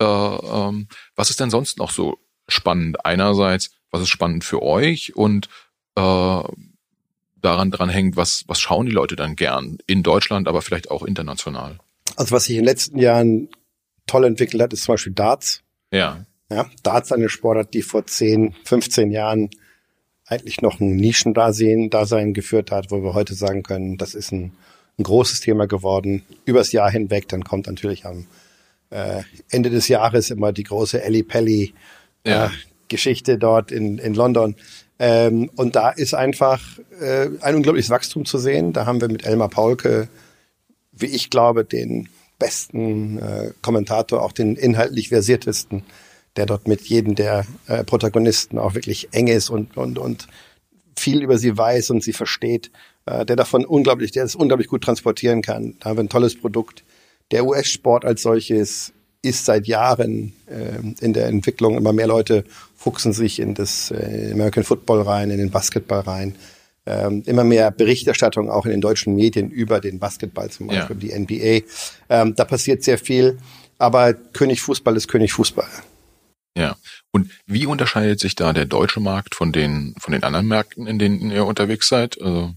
Äh, ähm, was ist denn sonst noch so spannend? Einerseits, was ist spannend für euch und äh, daran dran hängt, was was schauen die Leute dann gern in Deutschland, aber vielleicht auch international? Also was sich in den letzten Jahren toll entwickelt hat, ist zum Beispiel Darts. Ja. Ja, Darts eine Sportart, die vor 10, 15 Jahren eigentlich noch ein Nischendasein Dasein geführt hat, wo wir heute sagen können, das ist ein, ein großes Thema geworden, übers Jahr hinweg. Dann kommt natürlich am äh, Ende des Jahres immer die große Ellie Pelli ja. äh, Geschichte dort in, in London. Ähm, und da ist einfach äh, ein unglaubliches Wachstum zu sehen. Da haben wir mit Elmar Paulke, wie ich glaube, den besten äh, Kommentator, auch den inhaltlich versiertesten der dort mit jedem der äh, Protagonisten auch wirklich eng ist und, und, und viel über sie weiß und sie versteht, äh, der davon unglaublich, der es unglaublich gut transportieren kann. Da haben wir ein tolles Produkt. Der US-Sport als solches ist seit Jahren äh, in der Entwicklung. Immer mehr Leute fuchsen sich in das äh, American Football rein, in den Basketball rein. Ähm, immer mehr Berichterstattung auch in den deutschen Medien über den Basketball zum Beispiel, ja. die NBA. Ähm, da passiert sehr viel. Aber König Fußball ist König Fußball. Ja. Und wie unterscheidet sich da der deutsche Markt von den, von den anderen Märkten, in denen ihr unterwegs seid? Also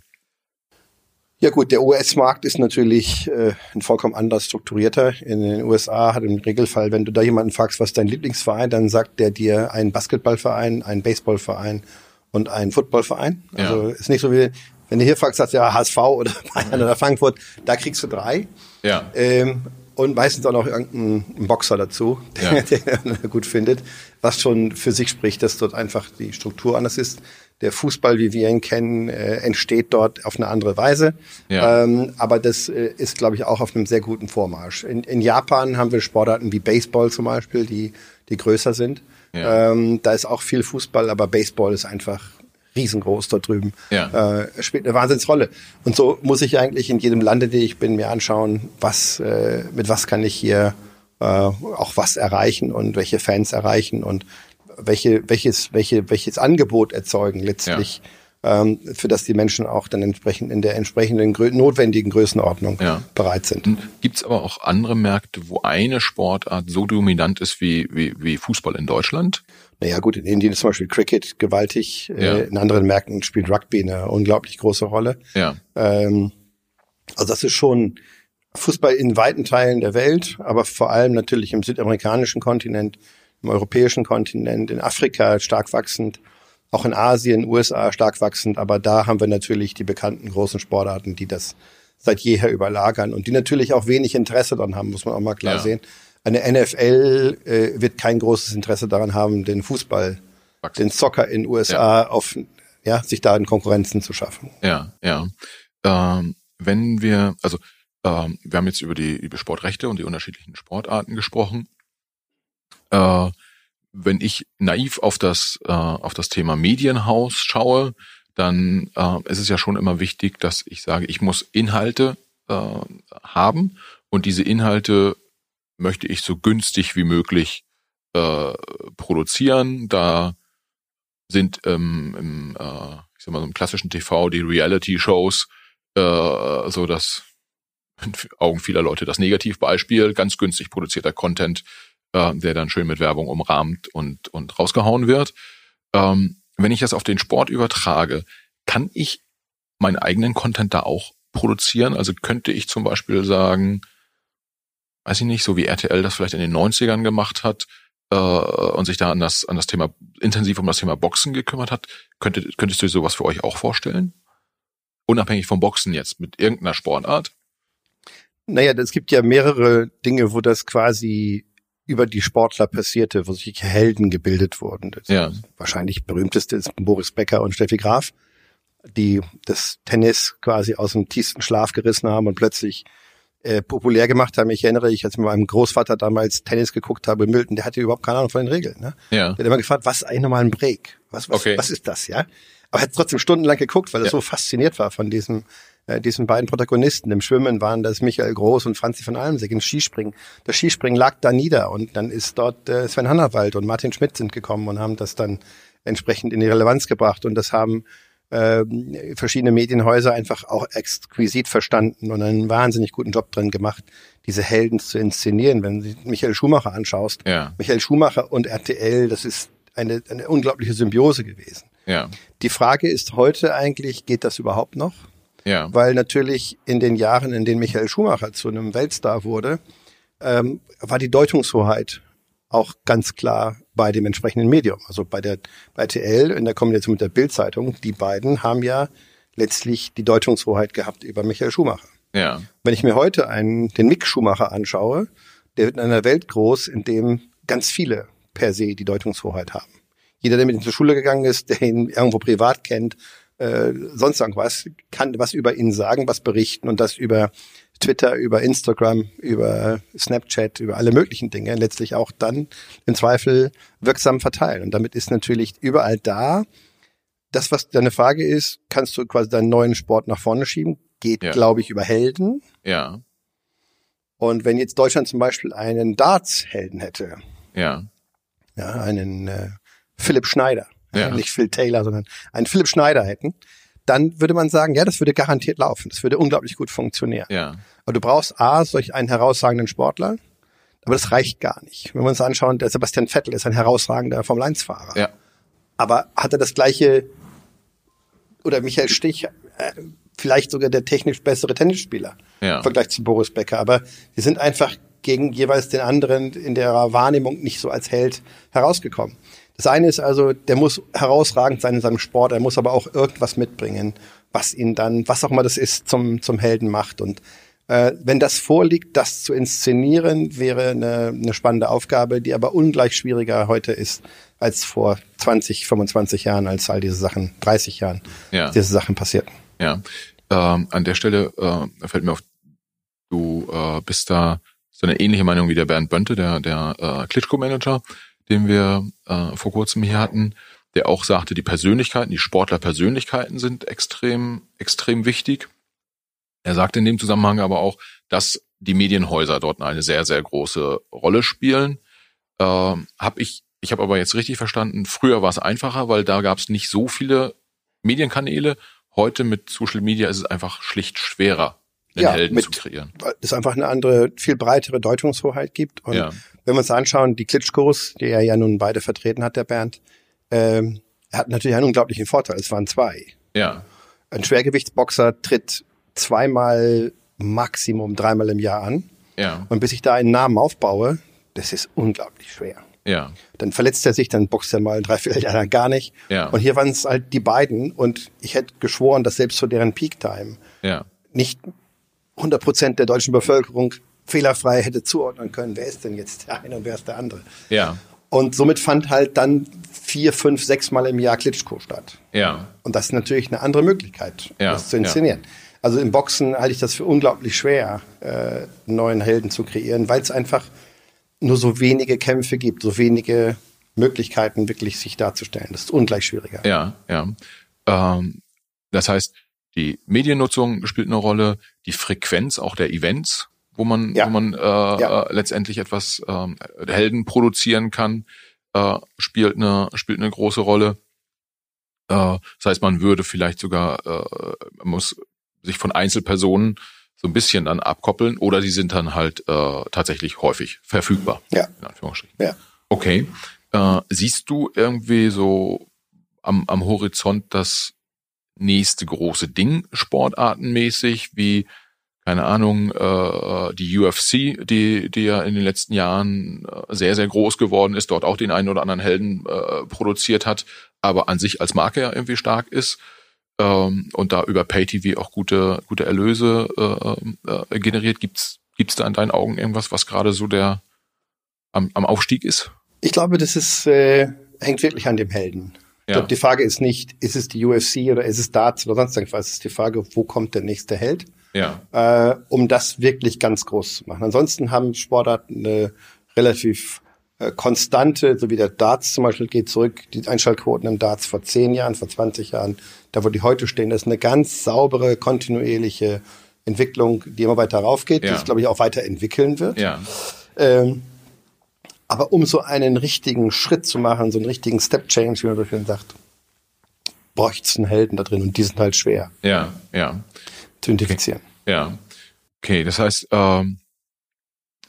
Ja gut, der US-Markt ist natürlich äh, ein vollkommen anders strukturierter. In den USA hat im Regelfall, wenn du da jemanden fragst, was dein Lieblingsverein, dann sagt der dir einen Basketballverein, einen Baseballverein und einen Footballverein. Ja. Also ist nicht so wie, wenn du hier fragst, sagst du ja HSV oder Bayern oder Frankfurt, da kriegst du drei. Ja. Ähm, und meistens auch noch irgendein Boxer dazu, der, ja. der gut findet, was schon für sich spricht, dass dort einfach die Struktur anders ist der Fußball, wie wir ihn kennen, äh, entsteht dort auf eine andere Weise. Ja. Ähm, aber das äh, ist, glaube ich, auch auf einem sehr guten Vormarsch. In, in Japan haben wir Sportarten wie Baseball zum Beispiel, die, die größer sind. Ja. Ähm, da ist auch viel Fußball, aber Baseball ist einfach riesengroß dort drüben. Ja. Äh, spielt eine Wahnsinnsrolle. Und so muss ich eigentlich in jedem Lande, in dem ich bin, mir anschauen, was, äh, mit was kann ich hier äh, auch was erreichen und welche Fans erreichen und welche, welches, welche, welches Angebot erzeugen letztlich, ja. ähm, für das die Menschen auch dann entsprechend in der entsprechenden notwendigen Größenordnung ja. bereit sind. Gibt es aber auch andere Märkte, wo eine Sportart so dominant ist wie, wie, wie Fußball in Deutschland? Naja gut, in Indien ist zum Beispiel Cricket gewaltig, äh, ja. in anderen Märkten spielt Rugby eine unglaublich große Rolle. Ja. Ähm, also das ist schon Fußball in weiten Teilen der Welt, aber vor allem natürlich im südamerikanischen Kontinent im europäischen Kontinent, in Afrika stark wachsend, auch in Asien, USA stark wachsend, aber da haben wir natürlich die bekannten großen Sportarten, die das seit jeher überlagern und die natürlich auch wenig Interesse daran haben, muss man auch mal klar ja. sehen. Eine NFL äh, wird kein großes Interesse daran haben, den Fußball, Wachsen. den Soccer in USA ja. auf, ja, sich da in Konkurrenzen zu schaffen. Ja, ja. Ähm, wenn wir, also ähm, wir haben jetzt über die über Sportrechte und die unterschiedlichen Sportarten gesprochen äh, wenn ich naiv auf das, äh, auf das Thema Medienhaus schaue, dann äh, ist es ja schon immer wichtig, dass ich sage, ich muss Inhalte äh, haben und diese Inhalte möchte ich so günstig wie möglich äh, produzieren. Da sind ähm, im, äh, ich sag mal, im klassischen TV die Reality-Shows äh, so das in Augen vieler Leute das Negativbeispiel, ganz günstig produzierter Content, äh, der dann schön mit Werbung umrahmt und, und rausgehauen wird. Ähm, wenn ich das auf den Sport übertrage, kann ich meinen eigenen Content da auch produzieren? Also könnte ich zum Beispiel sagen, weiß ich nicht, so wie RTL das vielleicht in den 90ern gemacht hat, äh, und sich da an das, an das Thema, intensiv um das Thema Boxen gekümmert hat, könnte, könntest du dir sowas für euch auch vorstellen? Unabhängig vom Boxen jetzt, mit irgendeiner Sportart? Naja, es gibt ja mehrere Dinge, wo das quasi über die Sportler passierte, wo sich Helden gebildet wurden. Das ja. Wahrscheinlich berühmteste ist Boris Becker und Steffi Graf, die das Tennis quasi aus dem tiefsten Schlaf gerissen haben und plötzlich äh, populär gemacht haben. Ich erinnere, ich als mit meinem Großvater damals Tennis geguckt habe, Milton, der hatte überhaupt keine Ahnung von den Regeln. Ne? Ja. Der hat immer gefragt, was ist eigentlich nochmal ein Break? Was, was, okay. was ist das, ja? Aber er hat trotzdem stundenlang geguckt, weil er ja. so fasziniert war von diesem äh, diesen beiden Protagonisten. Im Schwimmen waren das Michael Groß und Franzi von Almsig. Im Skispringen, das Skispringen lag da nieder und dann ist dort äh, Sven Hannawald und Martin Schmidt sind gekommen und haben das dann entsprechend in die Relevanz gebracht und das haben äh, verschiedene Medienhäuser einfach auch exquisit verstanden und einen wahnsinnig guten Job drin gemacht, diese Helden zu inszenieren. Wenn du Michael Schumacher anschaust, ja. Michael Schumacher und RTL, das ist eine, eine unglaubliche Symbiose gewesen. Ja. Die Frage ist heute eigentlich, geht das überhaupt noch? Ja. Weil natürlich in den Jahren, in denen Michael Schumacher zu einem Weltstar wurde, ähm, war die Deutungshoheit auch ganz klar bei dem entsprechenden Medium. Also bei der bei TL in der Kombination mit der Bildzeitung, die beiden haben ja letztlich die Deutungshoheit gehabt über Michael Schumacher. Ja. Wenn ich mir heute einen, den Mick Schumacher anschaue, der wird in einer Welt groß, in dem ganz viele per se die Deutungshoheit haben. Jeder, der mit ihm zur Schule gegangen ist, der ihn irgendwo privat kennt, äh, sonst irgendwas, kann was über ihn sagen, was berichten und das über Twitter, über Instagram, über Snapchat, über alle möglichen Dinge letztlich auch dann im Zweifel wirksam verteilen. Und damit ist natürlich überall da. Das, was deine Frage ist, kannst du quasi deinen neuen Sport nach vorne schieben, geht, ja. glaube ich, über Helden. Ja. Und wenn jetzt Deutschland zum Beispiel einen Darts-Helden hätte, ja, ja, einen äh, Philipp Schneider, ja. nicht Phil Taylor, sondern einen Philipp Schneider hätten, dann würde man sagen, ja, das würde garantiert laufen. Das würde unglaublich gut funktionieren. Ja. Aber du brauchst A, solch einen herausragenden Sportler, aber das reicht gar nicht. Wenn wir uns anschauen, der Sebastian Vettel ist ein herausragender Formel-1-Fahrer. Ja. Aber hat er das gleiche, oder Michael Stich, äh, vielleicht sogar der technisch bessere Tennisspieler ja. im Vergleich zu Boris Becker. Aber die sind einfach gegen jeweils den anderen in der Wahrnehmung nicht so als Held herausgekommen. Das eine ist also, der muss herausragend sein in seinem Sport, er muss aber auch irgendwas mitbringen, was ihn dann, was auch immer das ist, zum, zum Helden macht. Und äh, wenn das vorliegt, das zu inszenieren, wäre eine, eine spannende Aufgabe, die aber ungleich schwieriger heute ist als vor 20, 25 Jahren, als all diese Sachen, 30 Jahren, ja. diese Sachen passierten. Ja, ähm, an der Stelle äh, fällt mir auf, du äh, bist da so eine ähnliche Meinung wie der Bernd Bönte, der, der äh, Klitschko-Manager, den wir äh, vor kurzem hier hatten, der auch sagte, die Persönlichkeiten, die Sportlerpersönlichkeiten sind extrem, extrem wichtig. Er sagte in dem Zusammenhang aber auch, dass die Medienhäuser dort eine sehr, sehr große Rolle spielen. Äh, hab ich ich habe aber jetzt richtig verstanden, früher war es einfacher, weil da gab es nicht so viele Medienkanäle. Heute mit Social Media ist es einfach schlicht schwerer, einen ja, Helden mit, zu kreieren. Weil es einfach eine andere, viel breitere Deutungshoheit gibt. Und ja. wenn wir uns anschauen, die Klitschkos, die er ja nun beide vertreten hat, der Bernd, ähm, er hat natürlich einen unglaublichen Vorteil. Es waren zwei. Ja. Ein Schwergewichtsboxer tritt zweimal Maximum dreimal im Jahr an. Ja. Und bis ich da einen Namen aufbaue, das ist unglaublich schwer. Ja. Dann verletzt er sich, dann boxt er mal drei, vier Jahre gar nicht. Ja. Und hier waren es halt die beiden und ich hätte geschworen, dass selbst zu deren Peak-Time ja. nicht 100 Prozent der deutschen Bevölkerung fehlerfrei hätte zuordnen können, wer ist denn jetzt der eine und wer ist der andere. Ja. Und somit fand halt dann vier, fünf, sechs Mal im Jahr Klitschko statt. Ja. Und das ist natürlich eine andere Möglichkeit, ja. das zu inszenieren. Ja. Also im Boxen halte ich das für unglaublich schwer, äh, einen neuen Helden zu kreieren, weil es einfach nur so wenige Kämpfe gibt, so wenige Möglichkeiten, wirklich sich darzustellen. Das ist ungleich schwieriger. Ja, ja. Ähm, das heißt, die Mediennutzung spielt eine Rolle, die Frequenz auch der Events, wo man, ja. wo man äh, ja. äh, letztendlich etwas äh, Helden produzieren kann, äh, spielt eine spielt eine große Rolle. Äh, das heißt, man würde vielleicht sogar äh, muss sich von Einzelpersonen so ein bisschen dann abkoppeln oder die sind dann halt äh, tatsächlich häufig verfügbar. Ja. In Anführungsstrichen. Ja. Okay. Äh, siehst du irgendwie so am, am Horizont das nächste große Ding sportartenmäßig, wie keine Ahnung, äh, die UFC, die, die ja in den letzten Jahren äh, sehr, sehr groß geworden ist, dort auch den einen oder anderen Helden äh, produziert hat, aber an sich als Marke ja irgendwie stark ist ähm, und da über PayTV auch gute, gute Erlöse äh, äh, generiert. Gibt's gibt's da in deinen Augen irgendwas, was gerade so der am, am Aufstieg ist? Ich glaube, das ist, äh, hängt wirklich an dem Helden. Ich glaube, die Frage ist nicht, ist es die UFC oder ist es Darts oder sonst irgendwas. Es ist die Frage, wo kommt der nächste Held? Ja. Äh, um das wirklich ganz groß zu machen. Ansonsten haben Sportarten eine relativ äh, konstante, so wie der Darts zum Beispiel geht zurück, die Einschaltquoten im Darts vor zehn Jahren, vor 20 Jahren, da wo die heute stehen, das ist eine ganz saubere, kontinuierliche Entwicklung, die immer weiter raufgeht, ja. die sich, glaube ich, auch weiterentwickeln wird. Ja. Ähm, aber um so einen richtigen Schritt zu machen, so einen richtigen Step Change, wie man so schön sagt, bräuchte es einen Helden da drin und die sind halt schwer. Ja, ja. Zu identifizieren. Okay. Ja. Okay, das heißt, ähm,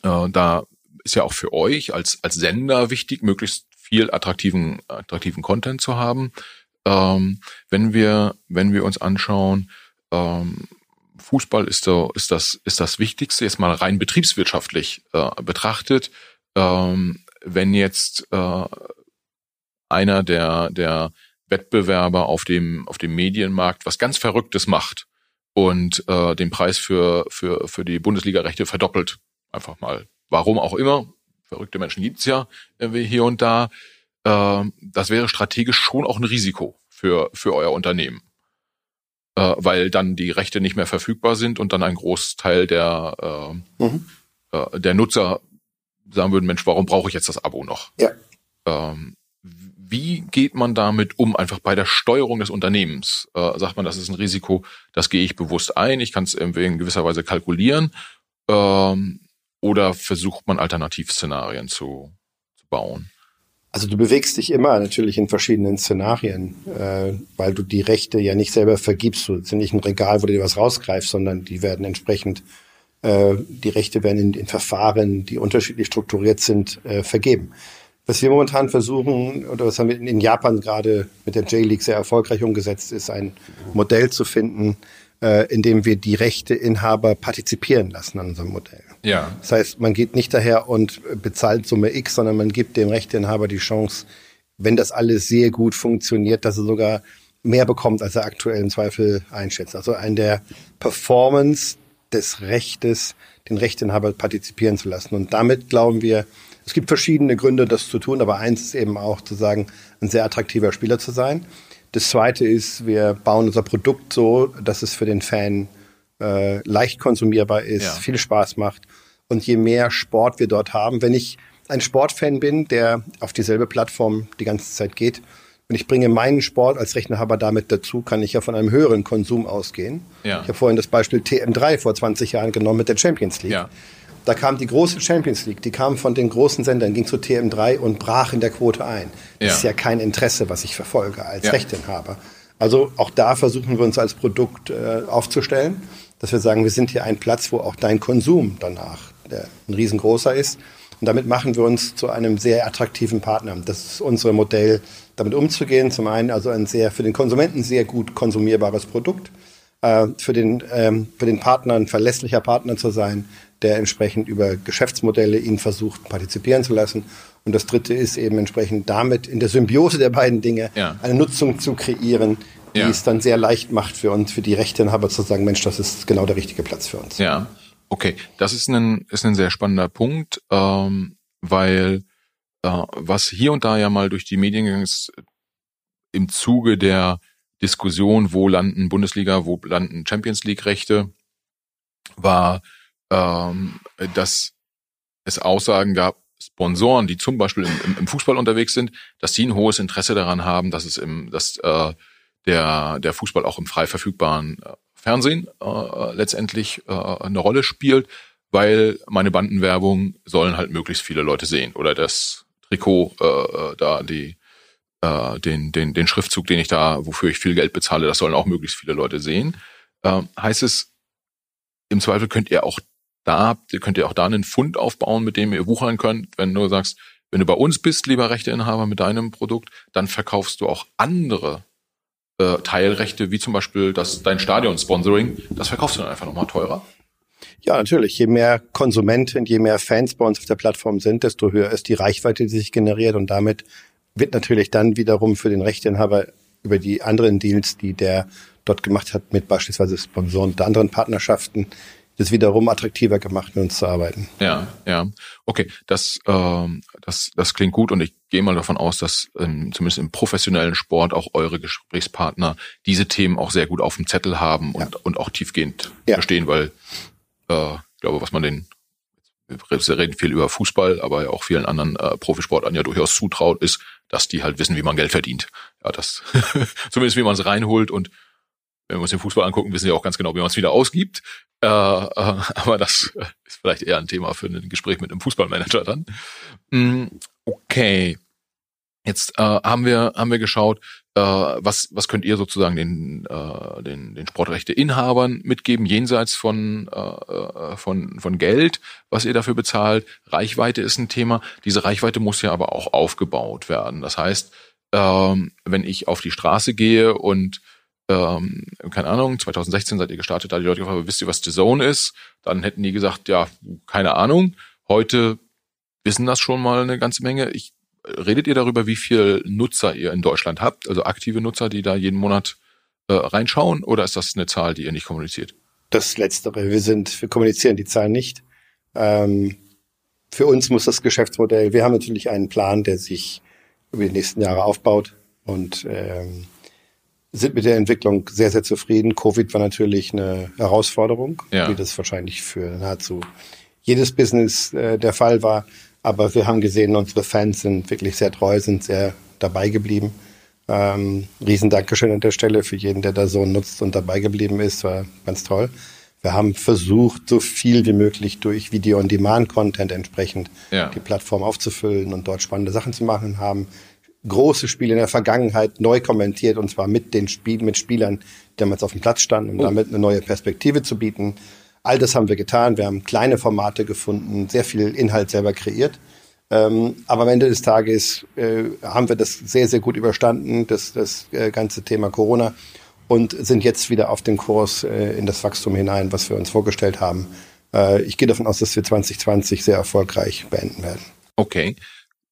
äh, da ist ja auch für euch als, als Sender wichtig, möglichst viel attraktiven, attraktiven Content zu haben. Ähm, wenn wir, wenn wir uns anschauen, ähm, Fußball ist, so, ist das, ist das Wichtigste, jetzt mal rein betriebswirtschaftlich äh, betrachtet. Ähm, wenn jetzt äh, einer der, der Wettbewerber auf dem, auf dem Medienmarkt was ganz Verrücktes macht und äh, den Preis für, für, für die Bundesliga-Rechte verdoppelt, einfach mal Warum auch immer, verrückte Menschen gibt's ja irgendwie hier und da. Äh, das wäre strategisch schon auch ein Risiko für, für euer Unternehmen. Äh, weil dann die Rechte nicht mehr verfügbar sind und dann ein Großteil der, äh, mhm. äh, der Nutzer sagen würden, Mensch, warum brauche ich jetzt das Abo noch? Ja. Ähm, wie geht man damit um, einfach bei der Steuerung des Unternehmens? Äh, sagt man, das ist ein Risiko, das gehe ich bewusst ein, ich kann es irgendwie in gewisser Weise kalkulieren. Ähm, oder versucht man Alternativszenarien zu, zu bauen? Also du bewegst dich immer natürlich in verschiedenen Szenarien, äh, weil du die Rechte ja nicht selber vergibst. Du sind nicht ein Regal, wo du dir was rausgreifst, sondern die werden entsprechend, äh, die Rechte werden in, in Verfahren, die unterschiedlich strukturiert sind, äh, vergeben. Was wir momentan versuchen, oder was haben wir in Japan gerade mit der J-League sehr erfolgreich umgesetzt, ist ein Modell zu finden, äh, indem wir die Rechteinhaber partizipieren lassen an unserem Modell. Ja. Das heißt, man geht nicht daher und bezahlt Summe X, sondern man gibt dem Rechteinhaber die Chance, wenn das alles sehr gut funktioniert, dass er sogar mehr bekommt, als er aktuell im Zweifel einschätzt. Also ein der Performance des Rechtes, den Rechteinhaber partizipieren zu lassen. Und damit glauben wir, es gibt verschiedene Gründe, das zu tun, aber eins ist eben auch zu sagen, ein sehr attraktiver Spieler zu sein. Das zweite ist, wir bauen unser Produkt so, dass es für den Fan äh, leicht konsumierbar ist, ja. viel Spaß macht. Und je mehr Sport wir dort haben, wenn ich ein Sportfan bin, der auf dieselbe Plattform die ganze Zeit geht, und ich bringe meinen Sport als Rechnerhaber damit dazu, kann ich ja von einem höheren Konsum ausgehen. Ja. Ich habe vorhin das Beispiel TM3 vor 20 Jahren genommen mit der Champions League. Ja. Da kam die große Champions League, die kam von den großen Sendern, ging zu TM3 und brach in der Quote ein. Das ja. ist ja kein Interesse, was ich verfolge als ja. Rechteinhaber. Also auch da versuchen wir uns als Produkt äh, aufzustellen, dass wir sagen, wir sind hier ein Platz, wo auch dein Konsum danach der ein riesengroßer ist. Und damit machen wir uns zu einem sehr attraktiven Partner. Das ist unser Modell, damit umzugehen. Zum einen also ein sehr für den Konsumenten sehr gut konsumierbares Produkt, äh, für den ähm, für den Partner ein verlässlicher Partner zu sein, der entsprechend über Geschäftsmodelle ihn versucht partizipieren zu lassen. Und das Dritte ist eben entsprechend damit in der Symbiose der beiden Dinge ja. eine Nutzung zu kreieren, die ja. es dann sehr leicht macht für uns, für die Rechteinhaber zu sagen, Mensch, das ist genau der richtige Platz für uns. Ja. Okay, das ist ein, ist ein sehr spannender Punkt, ähm, weil was hier und da ja mal durch die Medien ging, ist im Zuge der Diskussion, wo landen Bundesliga, wo landen Champions League Rechte, war, ähm, dass es Aussagen gab, Sponsoren, die zum Beispiel im, im, Fußball unterwegs sind, dass die ein hohes Interesse daran haben, dass es im, dass äh, der der Fußball auch im frei verfügbaren äh, Fernsehen äh, letztendlich äh, eine Rolle spielt, weil meine Bandenwerbung sollen halt möglichst viele Leute sehen oder das Trikot äh, äh, da die äh, den den den Schriftzug, den ich da wofür ich viel Geld bezahle, das sollen auch möglichst viele Leute sehen. Äh, heißt es im Zweifel könnt ihr auch da könnt ihr auch da einen Fund aufbauen, mit dem ihr wuchern könnt, wenn du sagst, wenn du bei uns bist, lieber Rechteinhaber mit deinem Produkt, dann verkaufst du auch andere äh, Teilrechte, wie zum Beispiel das, dein Stadion-Sponsoring, das verkaufst du dann einfach nochmal teurer. Ja, natürlich. Je mehr Konsumenten, je mehr Fans bei uns auf der Plattform sind, desto höher ist die Reichweite, die sich generiert und damit wird natürlich dann wiederum für den Rechteinhaber über die anderen Deals, die der dort gemacht hat, mit beispielsweise Sponsoren und anderen Partnerschaften, das wiederum attraktiver gemacht, mit uns zu arbeiten. Ja, ja. Okay, das, ähm, das, das klingt gut und ich gehe mal davon aus, dass ähm, zumindest im professionellen Sport auch eure Gesprächspartner diese Themen auch sehr gut auf dem Zettel haben und, ja. und auch tiefgehend ja. verstehen, weil äh, ich glaube, was man den wir reden viel über Fußball, aber auch vielen anderen äh, Profisportlern ja durchaus zutraut, ist, dass die halt wissen, wie man Geld verdient. Ja, das zumindest wie man es reinholt und wenn wir uns den Fußball angucken, wissen wir auch ganz genau, wie man es wieder ausgibt. Äh, äh, aber das ist vielleicht eher ein Thema für ein Gespräch mit einem Fußballmanager dann. Mm, okay. Jetzt äh, haben wir haben wir geschaut, äh, was was könnt ihr sozusagen den äh, den den Sportrechteinhabern mitgeben jenseits von äh, äh, von von Geld, was ihr dafür bezahlt. Reichweite ist ein Thema. Diese Reichweite muss ja aber auch aufgebaut werden. Das heißt, ähm, wenn ich auf die Straße gehe und ähm, keine Ahnung, 2016 seid ihr gestartet, da die Leute gefragt haben, wisst ihr, was The Zone ist? Dann hätten die gesagt, ja, keine Ahnung. Heute wissen das schon mal eine ganze Menge. Ich, redet ihr darüber, wie viel Nutzer ihr in Deutschland habt, also aktive Nutzer, die da jeden Monat äh, reinschauen, oder ist das eine Zahl, die ihr nicht kommuniziert? Das Letztere. Wir sind, wir kommunizieren die Zahlen nicht. Ähm, für uns muss das Geschäftsmodell, wir haben natürlich einen Plan, der sich über die nächsten Jahre aufbaut und ähm, sind mit der Entwicklung sehr, sehr zufrieden. Covid war natürlich eine Herausforderung, ja. wie das wahrscheinlich für nahezu jedes Business äh, der Fall war. Aber wir haben gesehen, unsere Fans sind wirklich sehr treu, sind sehr dabei geblieben. Ähm, riesen Dankeschön an der Stelle für jeden, der da so nutzt und dabei geblieben ist. War ganz toll. Wir haben versucht, so viel wie möglich durch Video-on-Demand-Content entsprechend ja. die Plattform aufzufüllen und dort spannende Sachen zu machen, haben große Spiele in der Vergangenheit neu kommentiert und zwar mit den Spiel mit Spielern, die damals auf dem Platz standen, um oh. damit eine neue Perspektive zu bieten. All das haben wir getan. Wir haben kleine Formate gefunden, sehr viel Inhalt selber kreiert. Ähm, aber am Ende des Tages äh, haben wir das sehr, sehr gut überstanden, das, das äh, ganze Thema Corona. und sind jetzt wieder auf dem Kurs äh, in das Wachstum hinein, was wir uns vorgestellt haben. Äh, ich gehe davon aus, dass wir 2020 sehr erfolgreich beenden werden. Okay,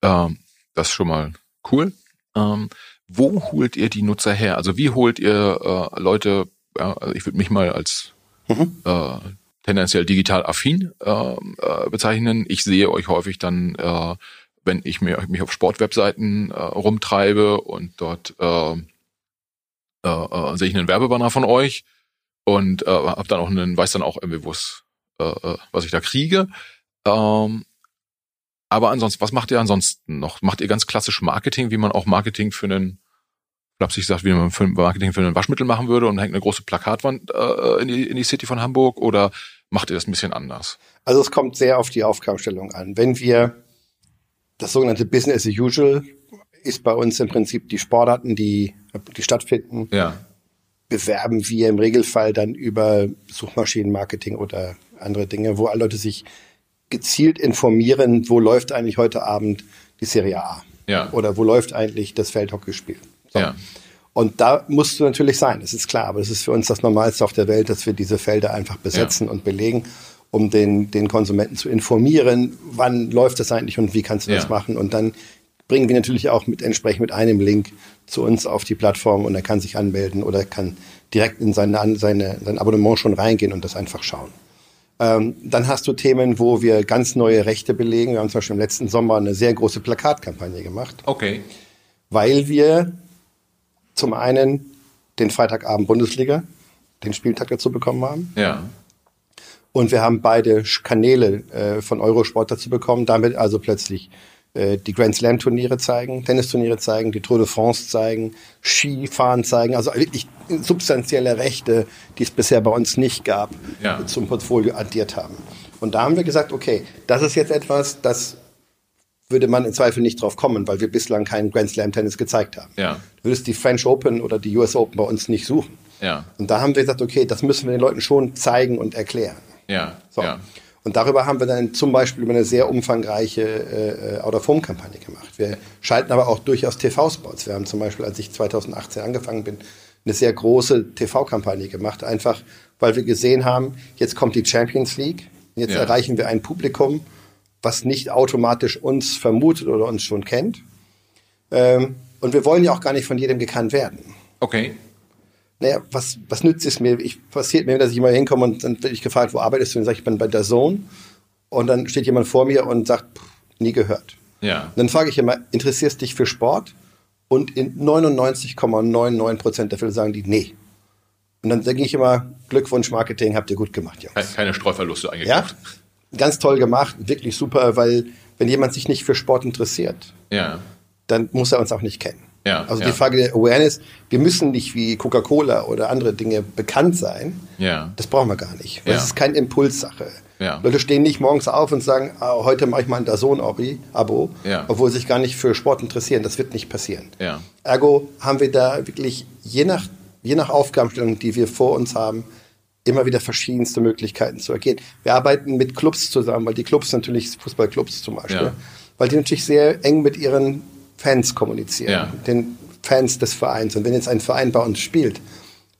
ähm, das ist schon mal cool. Ähm, wo holt ihr die Nutzer her? Also wie holt ihr äh, Leute, also ich würde mich mal als mhm. Tendenziell digital affin äh, äh, bezeichnen. Ich sehe euch häufig dann, äh, wenn ich mir, mich auf Sportwebseiten äh, rumtreibe und dort äh, äh, äh, sehe ich einen Werbebanner von euch und äh, hab dann auch einen, weiß dann auch irgendwie, wo äh, äh, was ich da kriege. Ähm, aber ansonsten, was macht ihr ansonsten noch? Macht ihr ganz klassisch Marketing, wie man auch Marketing für einen, flapsig sagt, wie man für Marketing für ein Waschmittel machen würde und hängt eine große Plakatwand äh, in, die, in die City von Hamburg oder macht ihr das ein bisschen anders? Also es kommt sehr auf die Aufgabenstellung an. Wenn wir das sogenannte Business as usual ist bei uns im Prinzip die Sportarten, die, die stattfinden, ja. bewerben wir im Regelfall dann über Suchmaschinenmarketing oder andere Dinge, wo alle Leute sich gezielt informieren, wo läuft eigentlich heute Abend die Serie A. Ja. Oder wo läuft eigentlich das Feldhockeyspiel. So. Ja. Und da musst du natürlich sein, das ist klar, aber das ist für uns das Normalste auf der Welt, dass wir diese Felder einfach besetzen ja. und belegen, um den, den Konsumenten zu informieren, wann läuft das eigentlich und wie kannst du ja. das machen. Und dann bringen wir natürlich auch mit entsprechend mit einem Link zu uns auf die Plattform und er kann sich anmelden oder kann direkt in seine, seine, sein Abonnement schon reingehen und das einfach schauen. Ähm, dann hast du Themen, wo wir ganz neue Rechte belegen. Wir haben zum Beispiel im letzten Sommer eine sehr große Plakatkampagne gemacht. Okay. Weil wir zum einen den Freitagabend Bundesliga, den Spieltag dazu bekommen haben. Ja. Und wir haben beide Kanäle äh, von Eurosport dazu bekommen, damit also plötzlich äh, die Grand Slam Turniere zeigen, Tennisturniere zeigen, die Tour de France zeigen, Skifahren zeigen, also wirklich substanzielle Rechte, die es bisher bei uns nicht gab, ja. zum Portfolio addiert haben. Und da haben wir gesagt, okay, das ist jetzt etwas, das würde man im Zweifel nicht drauf kommen, weil wir bislang keinen Grand Slam Tennis gezeigt haben. Ja. Du würdest die French Open oder die US Open bei uns nicht suchen. Ja. Und da haben wir gesagt, okay, das müssen wir den Leuten schon zeigen und erklären. Ja. So. ja. Und darüber haben wir dann zum Beispiel über eine sehr umfangreiche äh, Out-of-Home-Kampagne gemacht. Wir schalten aber auch durchaus TV-Spots. Wir haben zum Beispiel, als ich 2018 angefangen bin, eine sehr große TV-Kampagne gemacht, einfach weil wir gesehen haben, jetzt kommt die Champions League, jetzt ja. erreichen wir ein Publikum, was nicht automatisch uns vermutet oder uns schon kennt. Ähm, und wir wollen ja auch gar nicht von jedem gekannt werden. Okay naja, was, was nützt es mir? Ich, passiert mir, dass ich immer hinkomme und dann werde ich gefragt, wo arbeitest du? Und dann sage ich, ich bin bei der Zone. Und dann steht jemand vor mir und sagt, pff, nie gehört. Ja. Und dann frage ich immer, interessierst du dich für Sport? Und in 99,99 Prozent der Fälle sagen die, nee. Und dann sage ich immer, Glückwunsch Marketing, habt ihr gut gemacht, Jungs. Keine Streuverluste eingekauft. Ja, ganz toll gemacht, wirklich super, weil wenn jemand sich nicht für Sport interessiert, ja. dann muss er uns auch nicht kennen. Ja, also ja. die Frage der Awareness, wir müssen nicht wie Coca-Cola oder andere Dinge bekannt sein. Ja. Das brauchen wir gar nicht. Es ist keine Impulssache. Ja. Leute stehen nicht morgens auf und sagen, ah, heute mache ich mal ein Dazon-Abo, Ja. obwohl sie sich gar nicht für Sport interessieren. Das wird nicht passieren. Ja. Ergo haben wir da wirklich je nach, je nach Aufgabenstellung, die wir vor uns haben, immer wieder verschiedenste Möglichkeiten zu ergehen. Wir arbeiten mit Clubs zusammen, weil die Clubs natürlich, Fußballclubs zum Beispiel, Ja. weil die natürlich sehr eng mit ihren Fans kommunizieren, Ja. den Fans des Vereins. Und wenn jetzt ein Verein bei uns spielt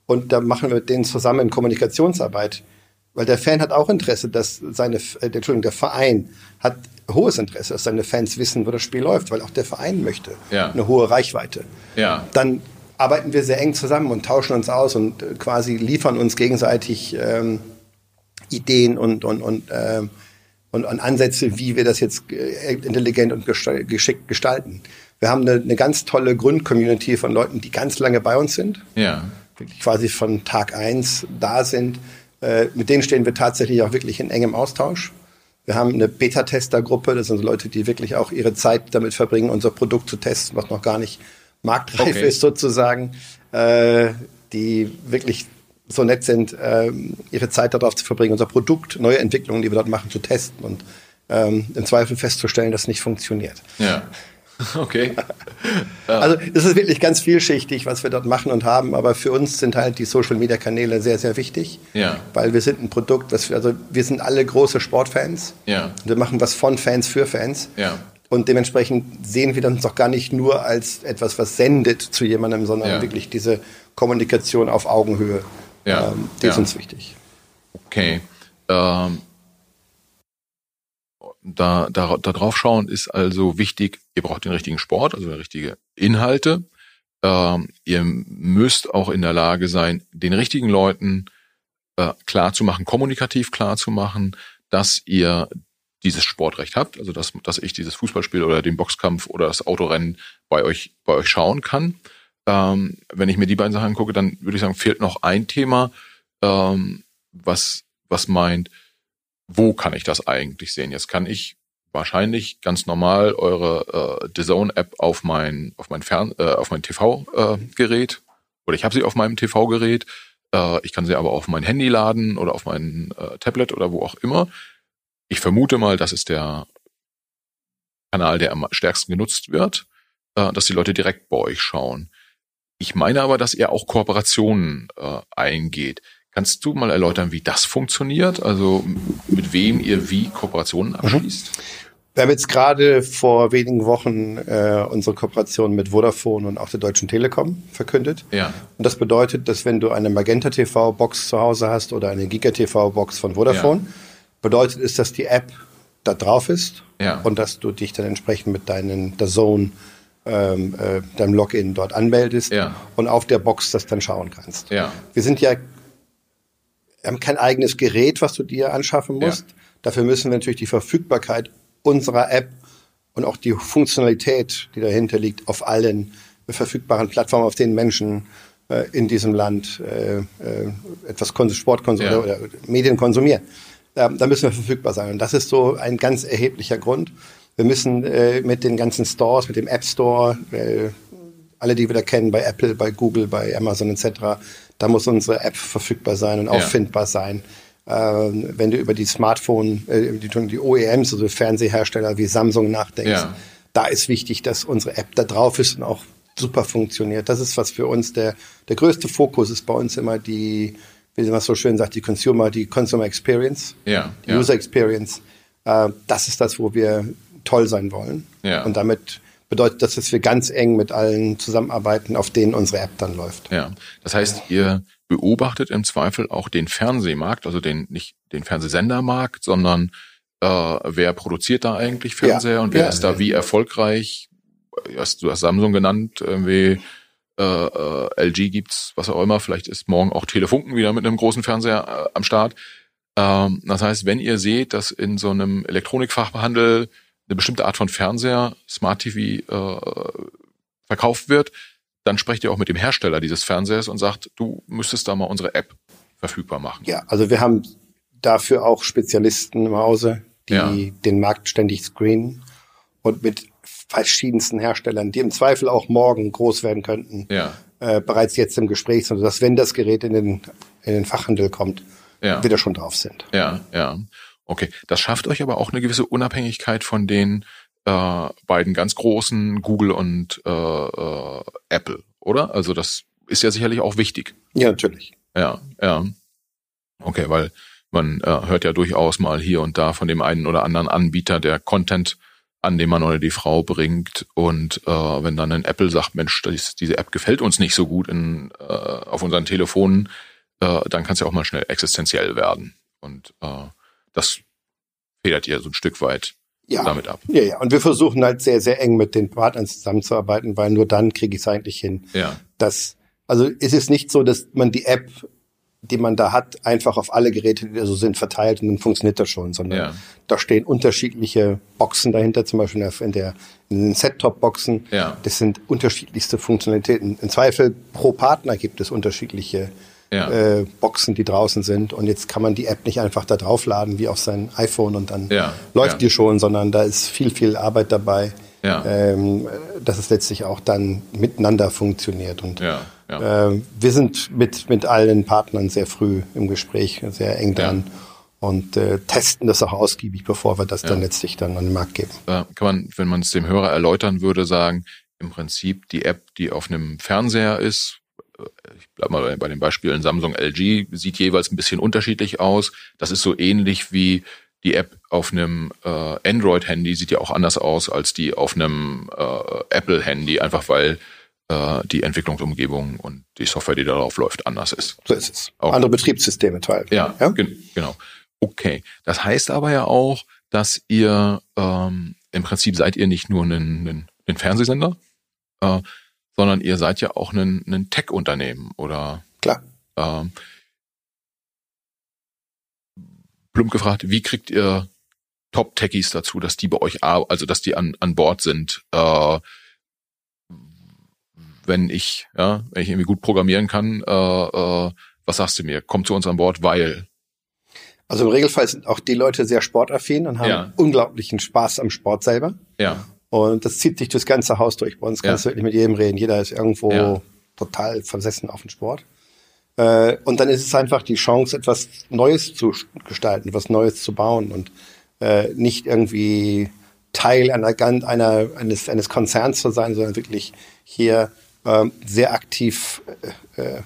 und da machen wir mit denen zusammen Kommunikationsarbeit, weil der Fan hat auch Interesse, dass seine, äh, Entschuldigung, der Verein hat hohes Interesse, dass seine Fans wissen, wo das Spiel läuft, weil auch der Verein möchte Ja. eine hohe Reichweite. Ja. Dann arbeiten wir sehr eng zusammen und tauschen uns aus und äh, quasi liefern uns gegenseitig ähm, Ideen und, und, und, ähm, und, und Ansätze, wie wir das jetzt äh, intelligent und geschickt gestalten. Wir haben eine, eine ganz tolle Grundcommunity von Leuten, die ganz lange bei uns sind, Ja. wirklich quasi von Tag eins da sind. Äh, mit denen stehen wir tatsächlich auch wirklich in engem Austausch. Wir haben eine Beta-Tester-Gruppe, das sind Leute, die wirklich auch ihre Zeit damit verbringen, unser Produkt zu testen, was noch gar nicht marktreif Okay. ist sozusagen, äh, die wirklich so nett sind, ähm, ihre Zeit darauf zu verbringen, unser Produkt, neue Entwicklungen, die wir dort machen, zu testen und ähm, im Zweifel festzustellen, dass es nicht funktioniert. Ja. Okay. Also das ist wirklich ganz vielschichtig, was wir dort machen und haben, aber für uns sind halt die Social-Media-Kanäle sehr, sehr wichtig, Ja. weil wir sind ein Produkt, was wir, also wir sind alle große Sportfans Ja. und wir machen was von Fans für Fans Ja. Und dementsprechend sehen wir uns doch gar nicht nur als etwas, was sendet zu jemandem, sondern Ja. wirklich diese Kommunikation auf Augenhöhe. Ja. Ähm, die ist Ja. uns wichtig. Okay. Ähm, da, da, da drauf schauen ist also wichtig, ihr braucht den richtigen Sport, also richtige Inhalte. Ähm, ihr müsst auch in der Lage sein, den richtigen Leuten äh, klar zu machen, kommunikativ klar zu machen, dass ihr dieses Sportrecht habt, also dass, dass ich dieses Fußballspiel oder den Boxkampf oder das Autorennen bei euch, bei euch schauen kann. Ähm, wenn ich mir die beiden Sachen angucke, dann würde ich sagen, fehlt noch ein Thema, ähm, was, was meint, wo kann ich das eigentlich sehen? Jetzt kann ich wahrscheinlich ganz normal eure äh, The Zone App auf mein auf mein Fern äh, auf mein TV äh, oder ich habe sie auf meinem TV Gerät. Äh, ich kann sie aber auf mein Handy laden oder auf mein äh, Tablet oder wo auch immer. Ich vermute mal, das ist der Kanal, der am stärksten genutzt wird, äh, dass die Leute direkt bei euch schauen. Ich meine aber, dass ihr auch Kooperationen äh, eingeht. Kannst du mal erläutern, wie das funktioniert? Also mit wem ihr wie Kooperationen abschließt? Wir haben jetzt gerade vor wenigen Wochen äh, unsere Kooperation mit Vodafone und auch der Deutschen Telekom verkündet. Ja, Und das bedeutet, dass wenn du eine Magenta TV Box zu Hause hast oder eine Giga TV Box von Vodafone, bedeutet es, dass die App da drauf ist Ja. und dass du dich dann entsprechend mit deinen der Zone ähm, äh, deinem Login dort anmeldest Ja. und auf der Box das dann schauen kannst. ja, Wir sind ja wir haben kein eigenes Gerät, was du dir anschaffen musst. Dafür müssen wir natürlich die Verfügbarkeit unserer App und auch die Funktionalität, die dahinter liegt, auf allen verfügbaren Plattformen, auf denen Menschen äh, in diesem Land äh, äh, etwas Konsum, Sport konsumieren Ja. oder Medien konsumieren. Da, da müssen wir verfügbar sein. Und das ist so ein ganz erheblicher Grund. Wir müssen äh, mit den ganzen Stores, mit dem App Store, äh, alle, die wir da kennen, bei Apple, bei Google, bei Amazon etc., da muss unsere App verfügbar sein und Ja. auffindbar sein. Ähm, wenn du über die Smartphone, äh, die, die OEMs, also Fernsehersteller wie Samsung nachdenkst, Ja. da ist wichtig, dass unsere App da drauf ist und auch super funktioniert. Das ist was für uns der, der größte Fokus ist bei uns immer die, wie man so schön sagt, die Consumer, die Consumer Experience, ja, die ja. User Experience. Äh, das ist das, wo wir toll sein wollen. Ja. Und damit bedeutet das, dass wir ganz eng mit allen zusammenarbeiten, auf denen unsere App dann läuft. Ja, das heißt, ihr beobachtet im Zweifel auch den Fernsehmarkt, also den nicht den Fernsehsendermarkt, sondern äh, wer produziert da eigentlich Fernseher Ja, und wer ja. ist da wie erfolgreich? Du hast, du hast Samsung genannt, irgendwie äh, äh, LG gibt's, was auch immer. Vielleicht ist morgen auch Telefunken wieder mit einem großen Fernseher äh, am Start. Ähm, das heißt, wenn ihr seht, dass in so einem Elektronikfachhandel eine bestimmte Art von Fernseher, Smart TV, äh, verkauft wird, dann sprecht ihr auch mit dem Hersteller dieses Fernsehers und sagt, du müsstest da mal unsere App verfügbar machen. Ja, also wir haben dafür auch Spezialisten im Hause, die Ja. den Markt ständig screenen und mit verschiedensten Herstellern, die im Zweifel auch morgen groß werden könnten, Ja, äh, bereits jetzt im Gespräch sind, sodass wenn das Gerät in den, in den Fachhandel kommt, ja, wir da schon drauf sind. ja, ja. Okay, das schafft euch aber auch eine gewisse Unabhängigkeit von den äh, beiden ganz großen Google und äh, äh, Apple, oder? Also das ist ja sicherlich auch wichtig. Ja, natürlich. Ja, ja. Okay, weil man äh, hört ja durchaus mal hier und da von dem einen oder anderen Anbieter, der Content an den Mann oder die Frau bringt und äh, wenn dann ein Apple sagt, Mensch, das, diese App gefällt uns nicht so gut in, äh, auf unseren Telefonen, äh, dann kann es ja auch mal schnell existenziell werden und äh, das federt ihr so ein Stück weit Ja. damit ab. Ja, ja. Und wir versuchen halt sehr, sehr eng mit den Partnern zusammenzuarbeiten, weil nur dann kriege ich es eigentlich hin. Ja, dass, also ist es nicht so, dass man die App, die man da hat, einfach auf alle Geräte, die da so sind, verteilt und dann funktioniert das schon, sondern Ja. da stehen unterschiedliche Boxen dahinter, zum Beispiel in, der, in den Set-Top-Boxen. Ja. Das sind unterschiedlichste Funktionalitäten. Im Zweifel pro Partner gibt es unterschiedliche Ja. äh, Boxen, die draußen sind. Und jetzt kann man die App nicht einfach da draufladen wie auf sein iPhone und dann läuft die schon, sondern da ist viel, viel Arbeit dabei, Ja. ähm, dass es letztlich auch dann miteinander funktioniert. Und ja, ja. äh, wir sind mit, mit allen Partnern sehr früh im Gespräch, sehr eng dran und äh, testen das auch ausgiebig, bevor wir das dann letztlich dann an den Markt geben. äh, kann man, wenn man es dem Hörer erläutern würde, sagen, im Prinzip die App, die auf einem Fernseher ist, äh, ich bleib mal bei- bei den Beispielen Samsung, LG, sieht jeweils ein bisschen unterschiedlich aus. Das ist so ähnlich wie die App auf einem äh, Android-Handy sieht ja auch anders aus als die auf einem äh, Apple-Handy, einfach weil äh, die Entwicklungsumgebung und die Software, die darauf läuft, anders ist. So ist es. Auch. Andere Betriebssysteme teilweise. Ja, ja? Gen genau. Okay. Das heißt aber ja auch, dass ihr ähm, im Prinzip seid ihr nicht nur ein, Fernsehsender, äh, sondern ihr seid ja auch ein, ein Tech-Unternehmen oder klar. Ähm, plump gefragt, wie kriegt ihr Top-Techies dazu, dass die bei euch, also dass die an, an Bord sind? Äh, wenn ich, ja, wenn ich irgendwie gut programmieren kann, äh, äh, was sagst du mir? Komm zu uns an Bord, weil. Also im Regelfall sind auch die Leute sehr sportaffin und haben ja. unglaublichen Spaß am Sport selber. Ja. Und das zieht sich durchs ganze Haus durch. Bei uns kannst ja. du wirklich mit jedem reden. Jeder ist irgendwo ja. total versessen auf den Sport. Äh, und dann ist es einfach die Chance, etwas Neues zu gestalten, etwas Neues zu bauen und äh, nicht irgendwie Teil einer, einer eines, eines Konzerns zu sein, sondern wirklich hier äh, sehr aktiv äh, äh,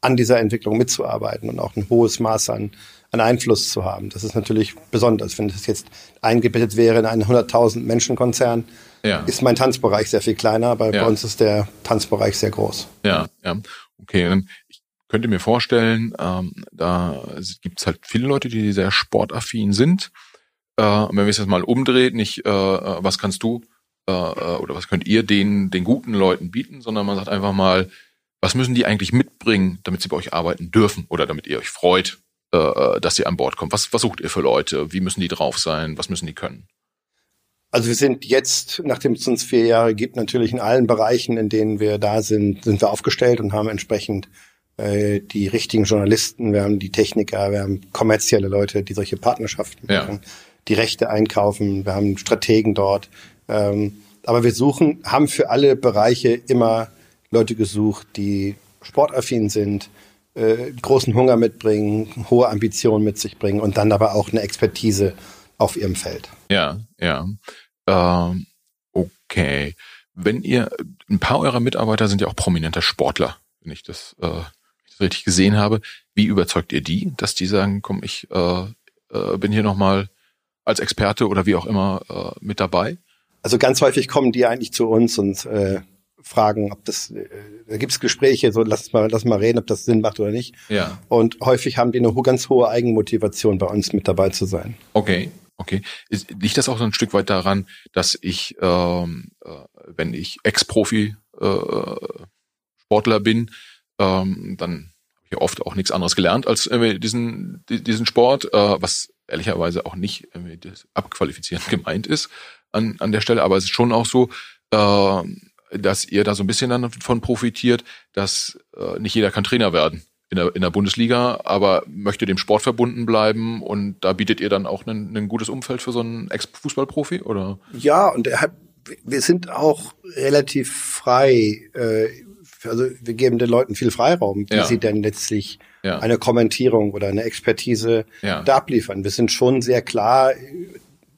an dieser Entwicklung mitzuarbeiten und auch ein hohes Maß an, an Einfluss zu haben. Das ist natürlich besonders. Wenn das jetzt eingebettet wäre in einen 100.000 Menschen Konzern, ja. ist mein Tanzbereich sehr viel kleiner, aber ja. bei uns ist der Tanzbereich sehr groß. Ja, ja. Okay, ich könnte mir vorstellen, ähm, da gibt es halt viele Leute, die sehr sportaffin sind. Äh, wenn wir es jetzt mal umdrehen, nicht äh, äh, was kannst du äh, äh, oder was könnt ihr den, den guten Leuten bieten, sondern man sagt einfach mal, was müssen die eigentlich mitbringen, damit sie bei euch arbeiten dürfen oder damit ihr euch freut, äh, äh dass sie an Bord kommen? Was, was sucht ihr für Leute? Wie müssen die drauf sein? Was müssen die können? Also wir sind jetzt, nachdem es uns vier Jahre gibt, natürlich in allen Bereichen, in denen wir da sind, sind wir aufgestellt und haben entsprechend äh, die richtigen Journalisten, wir haben die Techniker, wir haben kommerzielle Leute, die solche Partnerschaften ja. machen, die Rechte einkaufen, wir haben Strategen dort. Ähm, aber wir suchen, haben für alle Bereiche immer Leute gesucht, die sportaffin sind, äh, großen Hunger mitbringen, hohe Ambitionen mit sich bringen und dann aber auch eine Expertise auf ihrem Feld. Ja, ja. Ähm, okay. Wenn ihr, ein paar eurer Mitarbeiter sind ja auch prominente Sportler, wenn ich das, äh, ich richtig gesehen habe. Wie überzeugt ihr die, dass die sagen, komm, ich äh, äh, bin hier nochmal als Experte oder wie auch immer äh, mit dabei? Also ganz häufig kommen die eigentlich zu uns und äh, fragen, ob das, äh, da gibt's Gespräche, so lass mal, lass mal reden, ob das Sinn macht oder nicht. Ja. Und häufig haben die eine ganz hohe Eigenmotivation, bei uns mit dabei zu sein. Okay. Okay. Ist, liegt das auch so ein Stück weit daran, dass ich, ähm, äh, wenn ich Ex-Profi äh, Sportler bin, ähm, dann habe ich oft auch nichts anderes gelernt als äh, diesen, diesen Sport, äh, was ehrlicherweise auch nicht äh, abqualifizierend gemeint ist an, an der Stelle, aber es ist schon auch so, äh, dass ihr da so ein bisschen davon profitiert, dass äh, nicht jeder kann Trainer werden in der, in der Bundesliga, aber möchte dem Sport verbunden bleiben und da bietet ihr dann auch ein, ein gutes Umfeld für so einen Ex-Fußballprofi, oder? Ja, und er hat, wir sind auch relativ frei, äh, also wir geben den Leuten viel Freiraum, wie ja. sie denn letztlich ja. eine Kommentierung oder eine Expertise ja. da abliefern. Wir sind schon sehr klar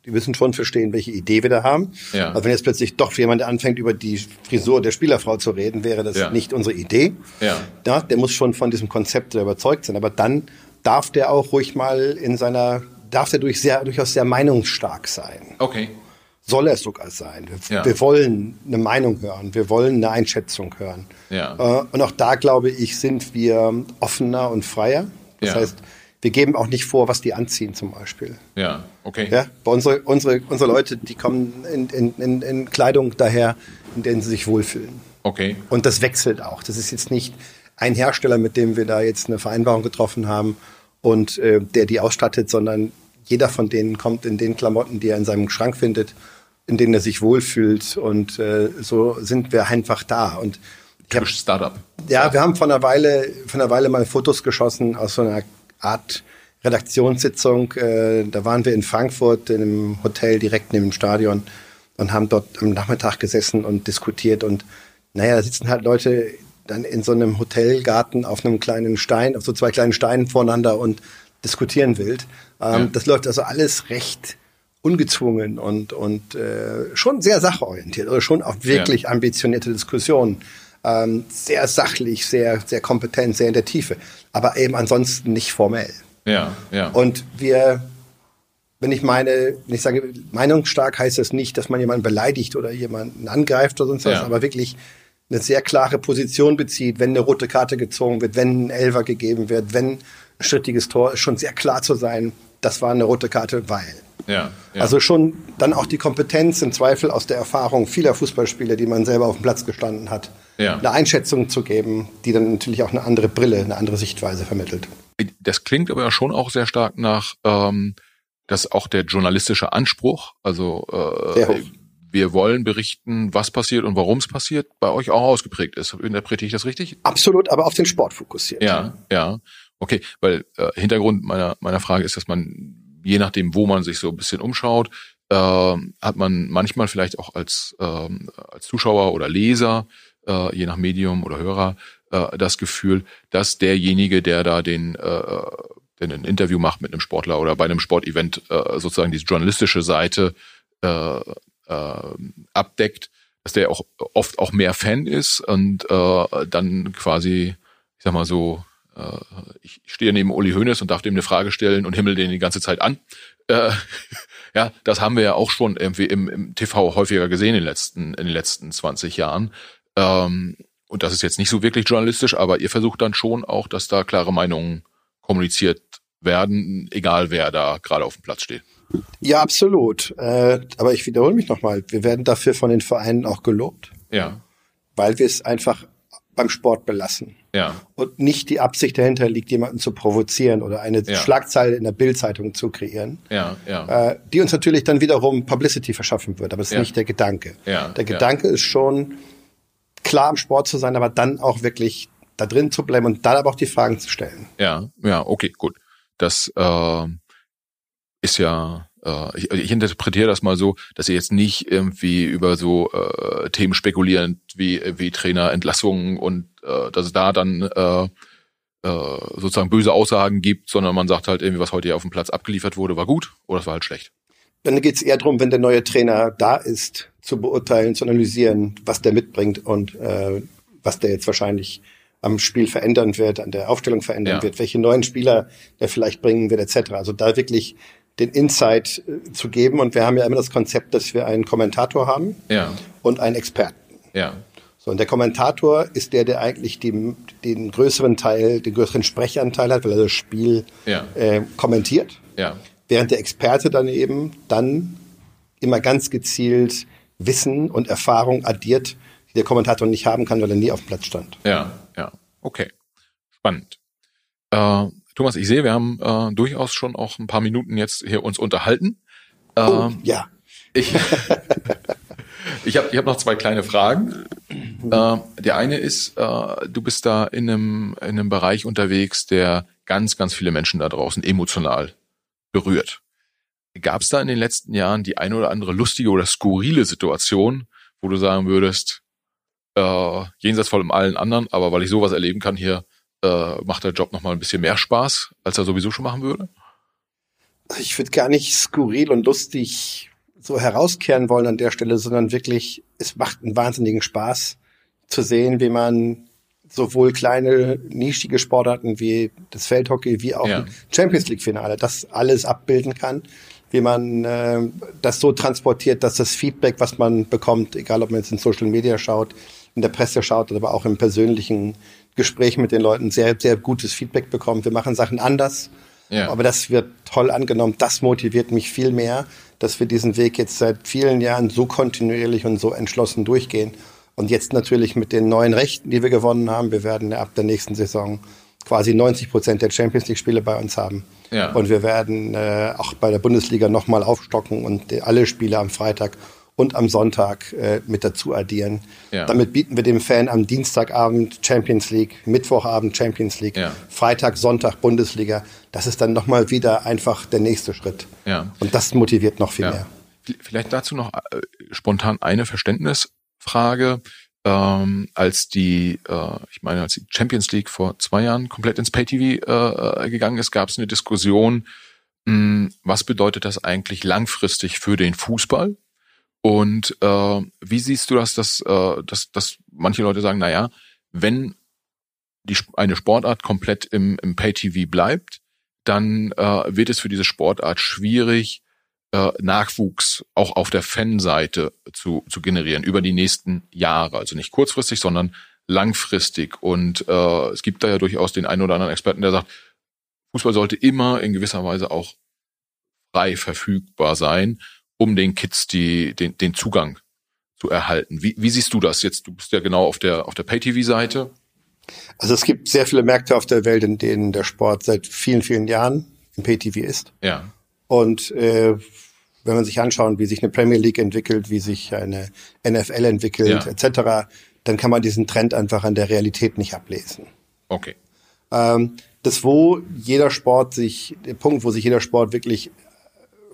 die müssen schon verstehen, welche Idee wir da haben. Ja. Also wenn jetzt plötzlich doch jemand anfängt, über die Frisur der Spielerfrau zu reden, wäre das nicht unsere Idee. Ja. Der muss schon von diesem Konzept überzeugt sein. Aber dann darf der auch ruhig mal in seiner, darf der durch sehr, durchaus sehr meinungsstark sein. Okay. Soll er sogar sein. Wir, ja. wir wollen eine Meinung hören. Wir wollen eine Einschätzung hören. Ja. Äh, und auch da, glaube ich, sind wir offener und freier. Das heißt, wir geben auch nicht vor, was die anziehen zum Beispiel. Ja, okay. Ja, bei unsere, unsere, unsere Leute, die kommen in, in, in, in Kleidung daher, in denen sie sich wohlfühlen. Okay. Und das wechselt auch. Das ist jetzt nicht ein Hersteller, mit dem wir da jetzt eine Vereinbarung getroffen haben und äh, der die ausstattet, sondern jeder von denen kommt in den Klamotten, die er in seinem Schrank findet, in denen er sich wohlfühlt. Und äh, so sind wir einfach da. Und Typisch Startup. Ja, wir haben von einer Weile, von einer Weile mal Fotos geschossen aus so einer Art Redaktionssitzung. Äh, da waren wir in Frankfurt in einem Hotel direkt neben dem Stadion und haben dort am Nachmittag gesessen und diskutiert. Und naja, da sitzen halt Leute dann in so einem Hotelgarten auf einem kleinen Stein, auf so zwei kleinen Steinen voreinander und diskutieren wild. Ähm, ja. Das läuft also alles recht ungezwungen und, und äh, schon sehr sachorientiert, oder schon auch wirklich ja. ambitionierte Diskussionen. Ähm, sehr sachlich, sehr, sehr kompetent, sehr in der Tiefe, aber eben ansonsten nicht formell. Ja, ja. Und wir wenn ich meine, wenn ich sage meinungsstark, heißt das nicht, dass man jemanden beleidigt oder jemanden angreift oder sonst was, Ja. aber wirklich eine sehr klare Position bezieht, wenn eine rote Karte gezogen wird, wenn ein Elfer gegeben wird, wenn ein strittiges Tor ist, schon sehr klar zu sein, das war eine rote Karte, weil. Ja, ja. Also schon dann auch die Kompetenz im Zweifel aus der Erfahrung vieler Fußballspieler, die man selber auf dem Platz gestanden hat, Ja. eine Einschätzung zu geben, die dann natürlich auch eine andere Brille, eine andere Sichtweise vermittelt. das klingt aber ja schon auch sehr stark nach, ähm, dass auch der journalistische Anspruch, also äh, wir wollen berichten, was passiert und warum es passiert, bei euch auch ausgeprägt ist. Interpretiere ich das richtig? Absolut, aber auf den Sport fokussiert. Ja, ja. Okay, weil äh, Hintergrund meiner meiner Frage ist, dass man je nachdem, wo man sich so ein bisschen umschaut, äh, hat man manchmal vielleicht auch als ähm, als Zuschauer oder Leser, äh, je nach Medium oder Hörer, äh, das Gefühl, dass derjenige, der da den äh, der ein Interview macht mit einem Sportler oder bei einem Sportevent äh, sozusagen diese journalistische Seite äh, äh, abdeckt, dass der auch oft auch mehr Fan ist und äh, dann quasi, ich sag mal so, äh, ich stehe neben Uli Hoeneß und darf dem eine Frage stellen und himmel den die ganze Zeit an. Äh, ja, das haben wir ja auch schon irgendwie im, im TV häufiger gesehen in den letzten, in den letzten 20 Jahren. Ähm, und das ist jetzt nicht so wirklich journalistisch, aber ihr versucht dann schon auch, dass da klare Meinungen kommuniziert werden, egal wer da gerade auf dem Platz steht. Ja, absolut. Äh, aber ich wiederhole mich nochmal. Wir werden dafür von den Vereinen auch gelobt, Ja, weil wir es einfach beim Sport belassen. Ja, Und nicht die Absicht dahinter liegt, jemanden zu provozieren oder eine Ja. Schlagzeile in der Bildzeitung zu kreieren, ja, ja, äh, die uns natürlich dann wiederum Publicity verschaffen wird. Aber das ist Ja. nicht der Gedanke. Ja, Der. Gedanke ist schon, klar im Sport zu sein, aber dann auch wirklich da drin zu bleiben und dann aber auch die Fragen zu stellen. ja, ja, okay, gut. Das äh, ist ja, äh, ich, ich interpretiere das mal so, dass ihr jetzt nicht irgendwie über so äh, Themen spekulieren wie, wie Trainerentlassungen und äh, dass es da dann äh, äh, sozusagen böse Aussagen gibt, sondern man sagt halt irgendwie, was heute hier auf dem Platz abgeliefert wurde, war gut oder es war halt schlecht. Dann geht es eher darum, wenn der neue Trainer da ist, zu beurteilen, zu analysieren, was der mitbringt und äh, was der jetzt wahrscheinlich am Spiel verändern wird, an der Aufstellung verändern Ja. wird, welche neuen Spieler der vielleicht bringen wird, etc. Also da wirklich den Insight äh, zu geben. Und wir haben ja immer das Konzept, dass wir einen Kommentator haben Ja, und einen Experten. ja, So, und der Kommentator ist der, der eigentlich den, den größeren Teil, den größeren Sprechanteil hat, weil er das Spiel Ja. äh, kommentiert. ja, Während der Experte dann eben dann immer ganz gezielt Wissen und Erfahrung addiert, die der Kommentator nicht haben kann, weil er nie auf dem Platz stand. ja, ja. Okay, spannend. Äh, Thomas, ich sehe, wir haben äh, durchaus schon auch ein paar Minuten jetzt hier uns unterhalten. Oh, Ähm, ja. Ich, ich habe ich hab noch zwei kleine Fragen. Äh, der eine ist, äh, du bist da in einem, in einem Bereich unterwegs, der ganz, ganz viele Menschen da draußen emotional berührt. Gab es da in den letzten Jahren die eine oder andere lustige oder skurrile Situation, wo du sagen würdest, äh, jenseits von allen anderen, aber weil ich sowas erleben kann hier, äh, macht der Job nochmal ein bisschen mehr Spaß, als er sowieso schon machen würde? Ich würde gar nicht skurril und lustig so herauskehren wollen an der Stelle, sondern wirklich, es macht einen wahnsinnigen Spaß zu sehen, wie man sowohl kleine, nischige Sportarten wie das Feldhockey, wie auch Ja. Champions League-Finale, das alles abbilden kann, wie man äh, das so transportiert, dass das Feedback, was man bekommt, egal ob man jetzt in Social Media schaut, in der Presse schaut, aber auch im persönlichen Gespräch mit den Leuten sehr, sehr gutes Feedback bekommt. Wir machen Sachen anders, Ja. aber das wird toll angenommen. Das motiviert mich viel mehr, dass wir diesen Weg jetzt seit vielen Jahren so kontinuierlich und so entschlossen durchgehen. Und jetzt natürlich mit den neuen Rechten, die wir gewonnen haben. Wir werden ab der nächsten Saison quasi 90 Prozent der Champions League-Spiele bei uns haben. Ja. Und wir werden äh, auch bei der Bundesliga nochmal aufstocken und alle Spiele am Freitag und am Sonntag äh, mit dazu addieren. Ja. Damit bieten wir dem Fan am Dienstagabend Champions League, Mittwochabend Champions League, Ja. Freitag, Sonntag Bundesliga. Das ist dann nochmal wieder einfach der nächste Schritt. Ja. Und das motiviert noch viel mehr. Vielleicht dazu noch äh, spontan eine Verständnisfrage. Ähm, als die, äh, ich meine, als die Champions League vor zwei Jahren komplett ins Pay-TV äh, äh, gegangen ist, gab es eine Diskussion, mh, was bedeutet das eigentlich langfristig für den Fußball? Und äh, wie siehst du das, dass, äh, dass, dass manche Leute sagen, na ja, wenn die, eine Sportart komplett im, im Pay-TV bleibt, dann äh, wird es für diese Sportart schwierig, äh, Nachwuchs auch auf der Fanseite zu, zu generieren über die nächsten Jahre. Also nicht kurzfristig, sondern langfristig. Und äh, es gibt da ja durchaus den einen oder anderen Experten, der sagt, Fußball sollte immer in gewisser Weise auch frei verfügbar sein, um den Kids die, den, den Zugang zu erhalten. Wie, wie siehst du das jetzt? Du bist ja genau auf der, auf der Pay-TV-Seite. Also es gibt sehr viele Märkte auf der Welt, in denen der Sport seit vielen, vielen Jahren im Pay-TV ist. Ja. Und äh, wenn man sich anschaut, wie sich eine Premier League entwickelt, wie sich eine NFL entwickelt, ja. etc., dann kann man diesen Trend einfach an der Realität nicht ablesen. Okay. Ähm, das, wo jeder Sport sich, der Punkt, wo sich jeder Sport wirklich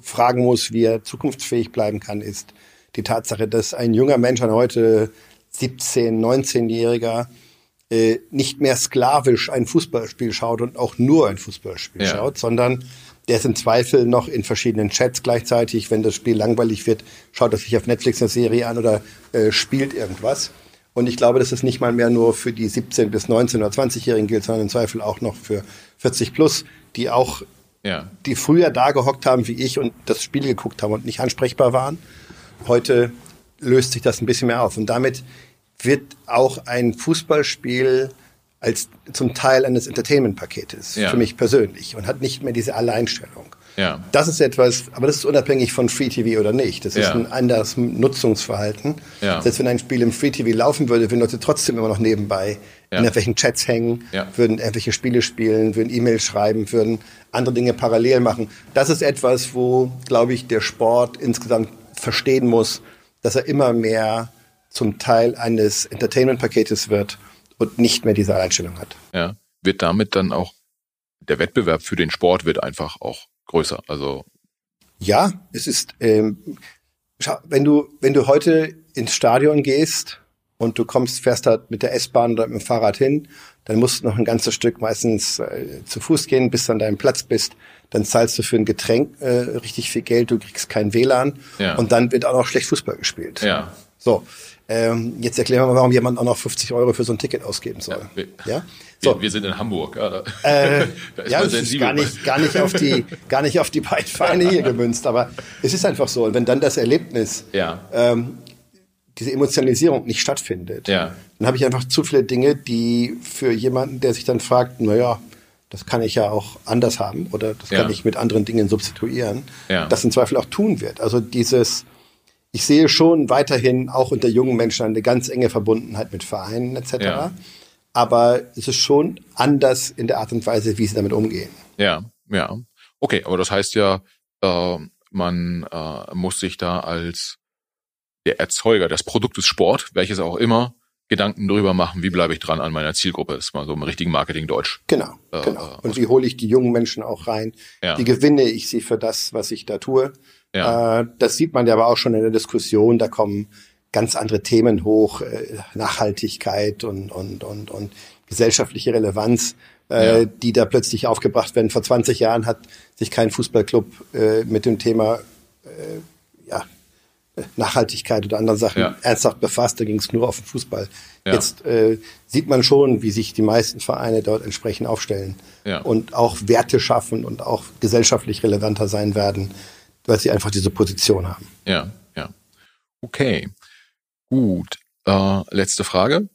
fragen muss, wie er zukunftsfähig bleiben kann, ist die Tatsache, dass ein junger Mensch, ein heute 17-, 19-Jähriger, äh, nicht mehr sklavisch ein Fußballspiel schaut und auch nur ein Fußballspiel ja. schaut, sondern der ist im Zweifel noch in verschiedenen Chats gleichzeitig. Wenn das Spiel langweilig wird, schaut er sich auf Netflix eine Serie an oder äh, spielt irgendwas. Und ich glaube, dass es nicht mal mehr nur für die 17 bis 19 oder 20-Jährigen gilt, sondern im Zweifel auch noch für 40 plus, die auch, ja. die früher da gehockt haben wie ich und das Spiel geguckt haben und nicht ansprechbar waren. Heute löst sich das ein bisschen mehr auf. Und damit wird auch ein Fußballspiel als zum Teil eines Entertainment-Paketes ja. für mich persönlich und hat nicht mehr diese Alleinstellung. Ja. Das ist etwas, aber das ist unabhängig von Free TV oder nicht. Das ist ja. ein anderes Nutzungsverhalten. Ja. Selbst wenn ein Spiel im Free TV laufen würde, würden Leute trotzdem immer noch nebenbei ja. in irgendwelchen Chats hängen, ja. würden irgendwelche Spiele spielen, würden E-Mails schreiben, würden andere Dinge parallel machen. Das ist etwas, wo, glaube ich, der Sport insgesamt verstehen muss, dass er immer mehr zum Teil eines Entertainment-Paketes wird und nicht mehr diese Einstellung hat. Ja, wird damit dann auch der Wettbewerb für den Sport wird einfach auch größer. Also ja, es ist, ähm, wenn du wenn du heute ins Stadion gehst und du kommst, fährst da mit der S-Bahn oder mit dem Fahrrad hin, dann musst du noch ein ganzes Stück meistens äh, zu Fuß gehen, bis du an deinem Platz bist. Dann zahlst du für ein Getränk äh, richtig viel Geld, du kriegst kein WLAN ja. und dann wird auch noch schlecht Fußball gespielt. Ja. So, ähm, jetzt erklären wir mal, warum jemand auch noch 50 Euro für so ein Ticket ausgeben soll. Ja, wir, ja? So. wir, wir sind in Hamburg. Äh, ja, das ist gar nicht, gar nicht auf die, gar nicht auf die beiden Vereine hier gemünzt, aber es ist einfach so. Und wenn dann das Erlebnis, ja. ähm, diese Emotionalisierung nicht stattfindet, ja. dann habe ich einfach zu viele Dinge, die für jemanden, der sich dann fragt, na ja, das kann ich ja auch anders haben oder das ja. kann ich mit anderen Dingen substituieren, ja. das im Zweifel auch tun wird. Also dieses ich sehe schon weiterhin auch unter jungen Menschen eine ganz enge Verbundenheit mit Vereinen etc. Ja. Aber es ist schon anders in der Art und Weise, wie sie damit umgehen. Ja, ja. Okay, aber das heißt ja, äh, man äh, muss sich da als der Erzeuger des Produktes Sport, welches auch immer, Gedanken drüber machen, wie bleibe ich dran an meiner Zielgruppe. Das ist mal so im richtigen Marketing-Deutsch. Genau, äh, genau. Und wie hole ich die jungen Menschen auch rein? Ja. Wie gewinne ich sie für das, was ich da tue? Ja. Äh, das sieht man ja aber auch schon in der Diskussion. Da kommen ganz andere Themen hoch, äh, Nachhaltigkeit und, und, und, und gesellschaftliche Relevanz, äh, ja. die da plötzlich aufgebracht werden. Vor 20 Jahren hat sich kein Fußballclub äh, mit dem Thema äh, ja, Nachhaltigkeit oder anderen Sachen ja. ernsthaft befasst. Da ging es nur auf den Fußball. Ja. Jetzt äh, sieht man schon, wie sich die meisten Vereine dort entsprechend aufstellen ja. und auch Werte schaffen und auch gesellschaftlich relevanter sein werden weil sie einfach diese Position haben. Ja, ja. Okay, gut. Äh, letzte Frage.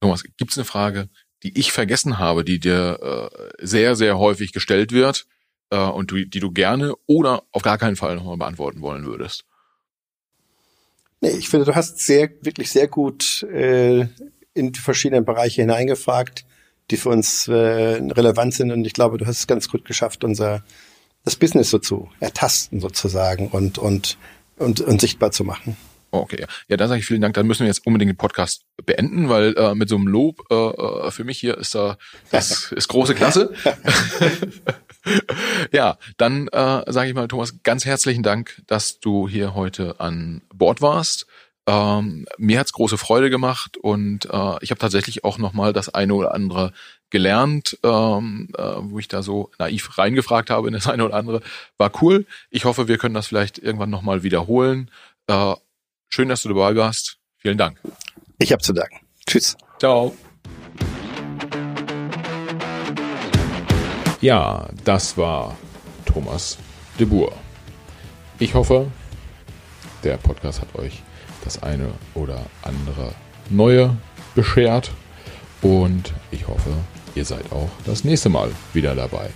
Thomas, gibt es eine Frage, die ich vergessen habe, die dir äh, sehr, sehr häufig gestellt wird äh, und du, die du gerne oder auf gar keinen Fall nochmal beantworten wollen würdest? Nee, ich finde, du hast sehr, wirklich sehr gut äh, in die verschiedenen Bereiche hineingefragt, die für uns äh, relevant sind. Und ich glaube, du hast es ganz gut geschafft, unser das Business so zu ertasten sozusagen und, und, und, und sichtbar zu machen. Okay, ja, dann sage ich vielen Dank. Dann müssen wir jetzt unbedingt den Podcast beenden, weil äh, mit so einem Lob äh, äh für mich hier ist da das ist große Klasse. ja, dann äh, sage ich mal, Thomas, ganz herzlichen Dank, dass du hier heute an Bord warst. Ähm, mir hat's große Freude gemacht und äh, ich habe tatsächlich auch noch mal das eine oder andere gelernt, ähm, äh, wo ich da so naiv reingefragt habe in das eine oder andere. War cool. Ich hoffe, wir können das vielleicht irgendwann noch mal wiederholen. Äh, schön, dass du dabei warst. Vielen Dank. Ich habe zu danken. Tschüss. Ciao. Ja, das war Thomas de Boer. Ich hoffe, der Podcast hat euch das eine oder andere Neue beschert und ich hoffe, ihr seid auch das nächste Mal wieder dabei.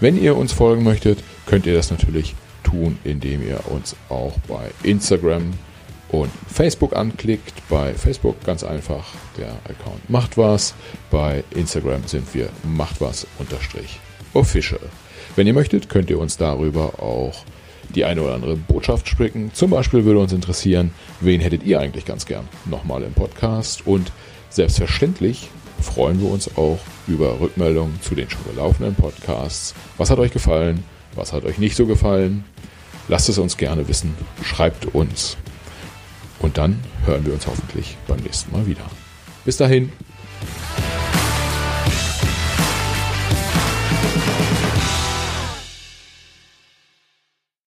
Wenn ihr uns folgen möchtet, könnt ihr das natürlich tun, indem ihr uns auch bei Instagram und Facebook anklickt. Bei Facebook ganz einfach, der Account macht was. Bei Instagram sind wir macht was unterstrich official. Wenn ihr möchtet, könnt ihr uns darüber auch die eine oder andere Botschaft spricken. Zum Beispiel würde uns interessieren, wen hättet ihr eigentlich ganz gern nochmal im Podcast? Und selbstverständlich freuen wir uns auch über Rückmeldungen zu den schon gelaufenen Podcasts. Was hat euch gefallen? Was hat euch nicht so gefallen? Lasst es uns gerne wissen. Schreibt uns. Und dann hören wir uns hoffentlich beim nächsten Mal wieder. Bis dahin. Thank you.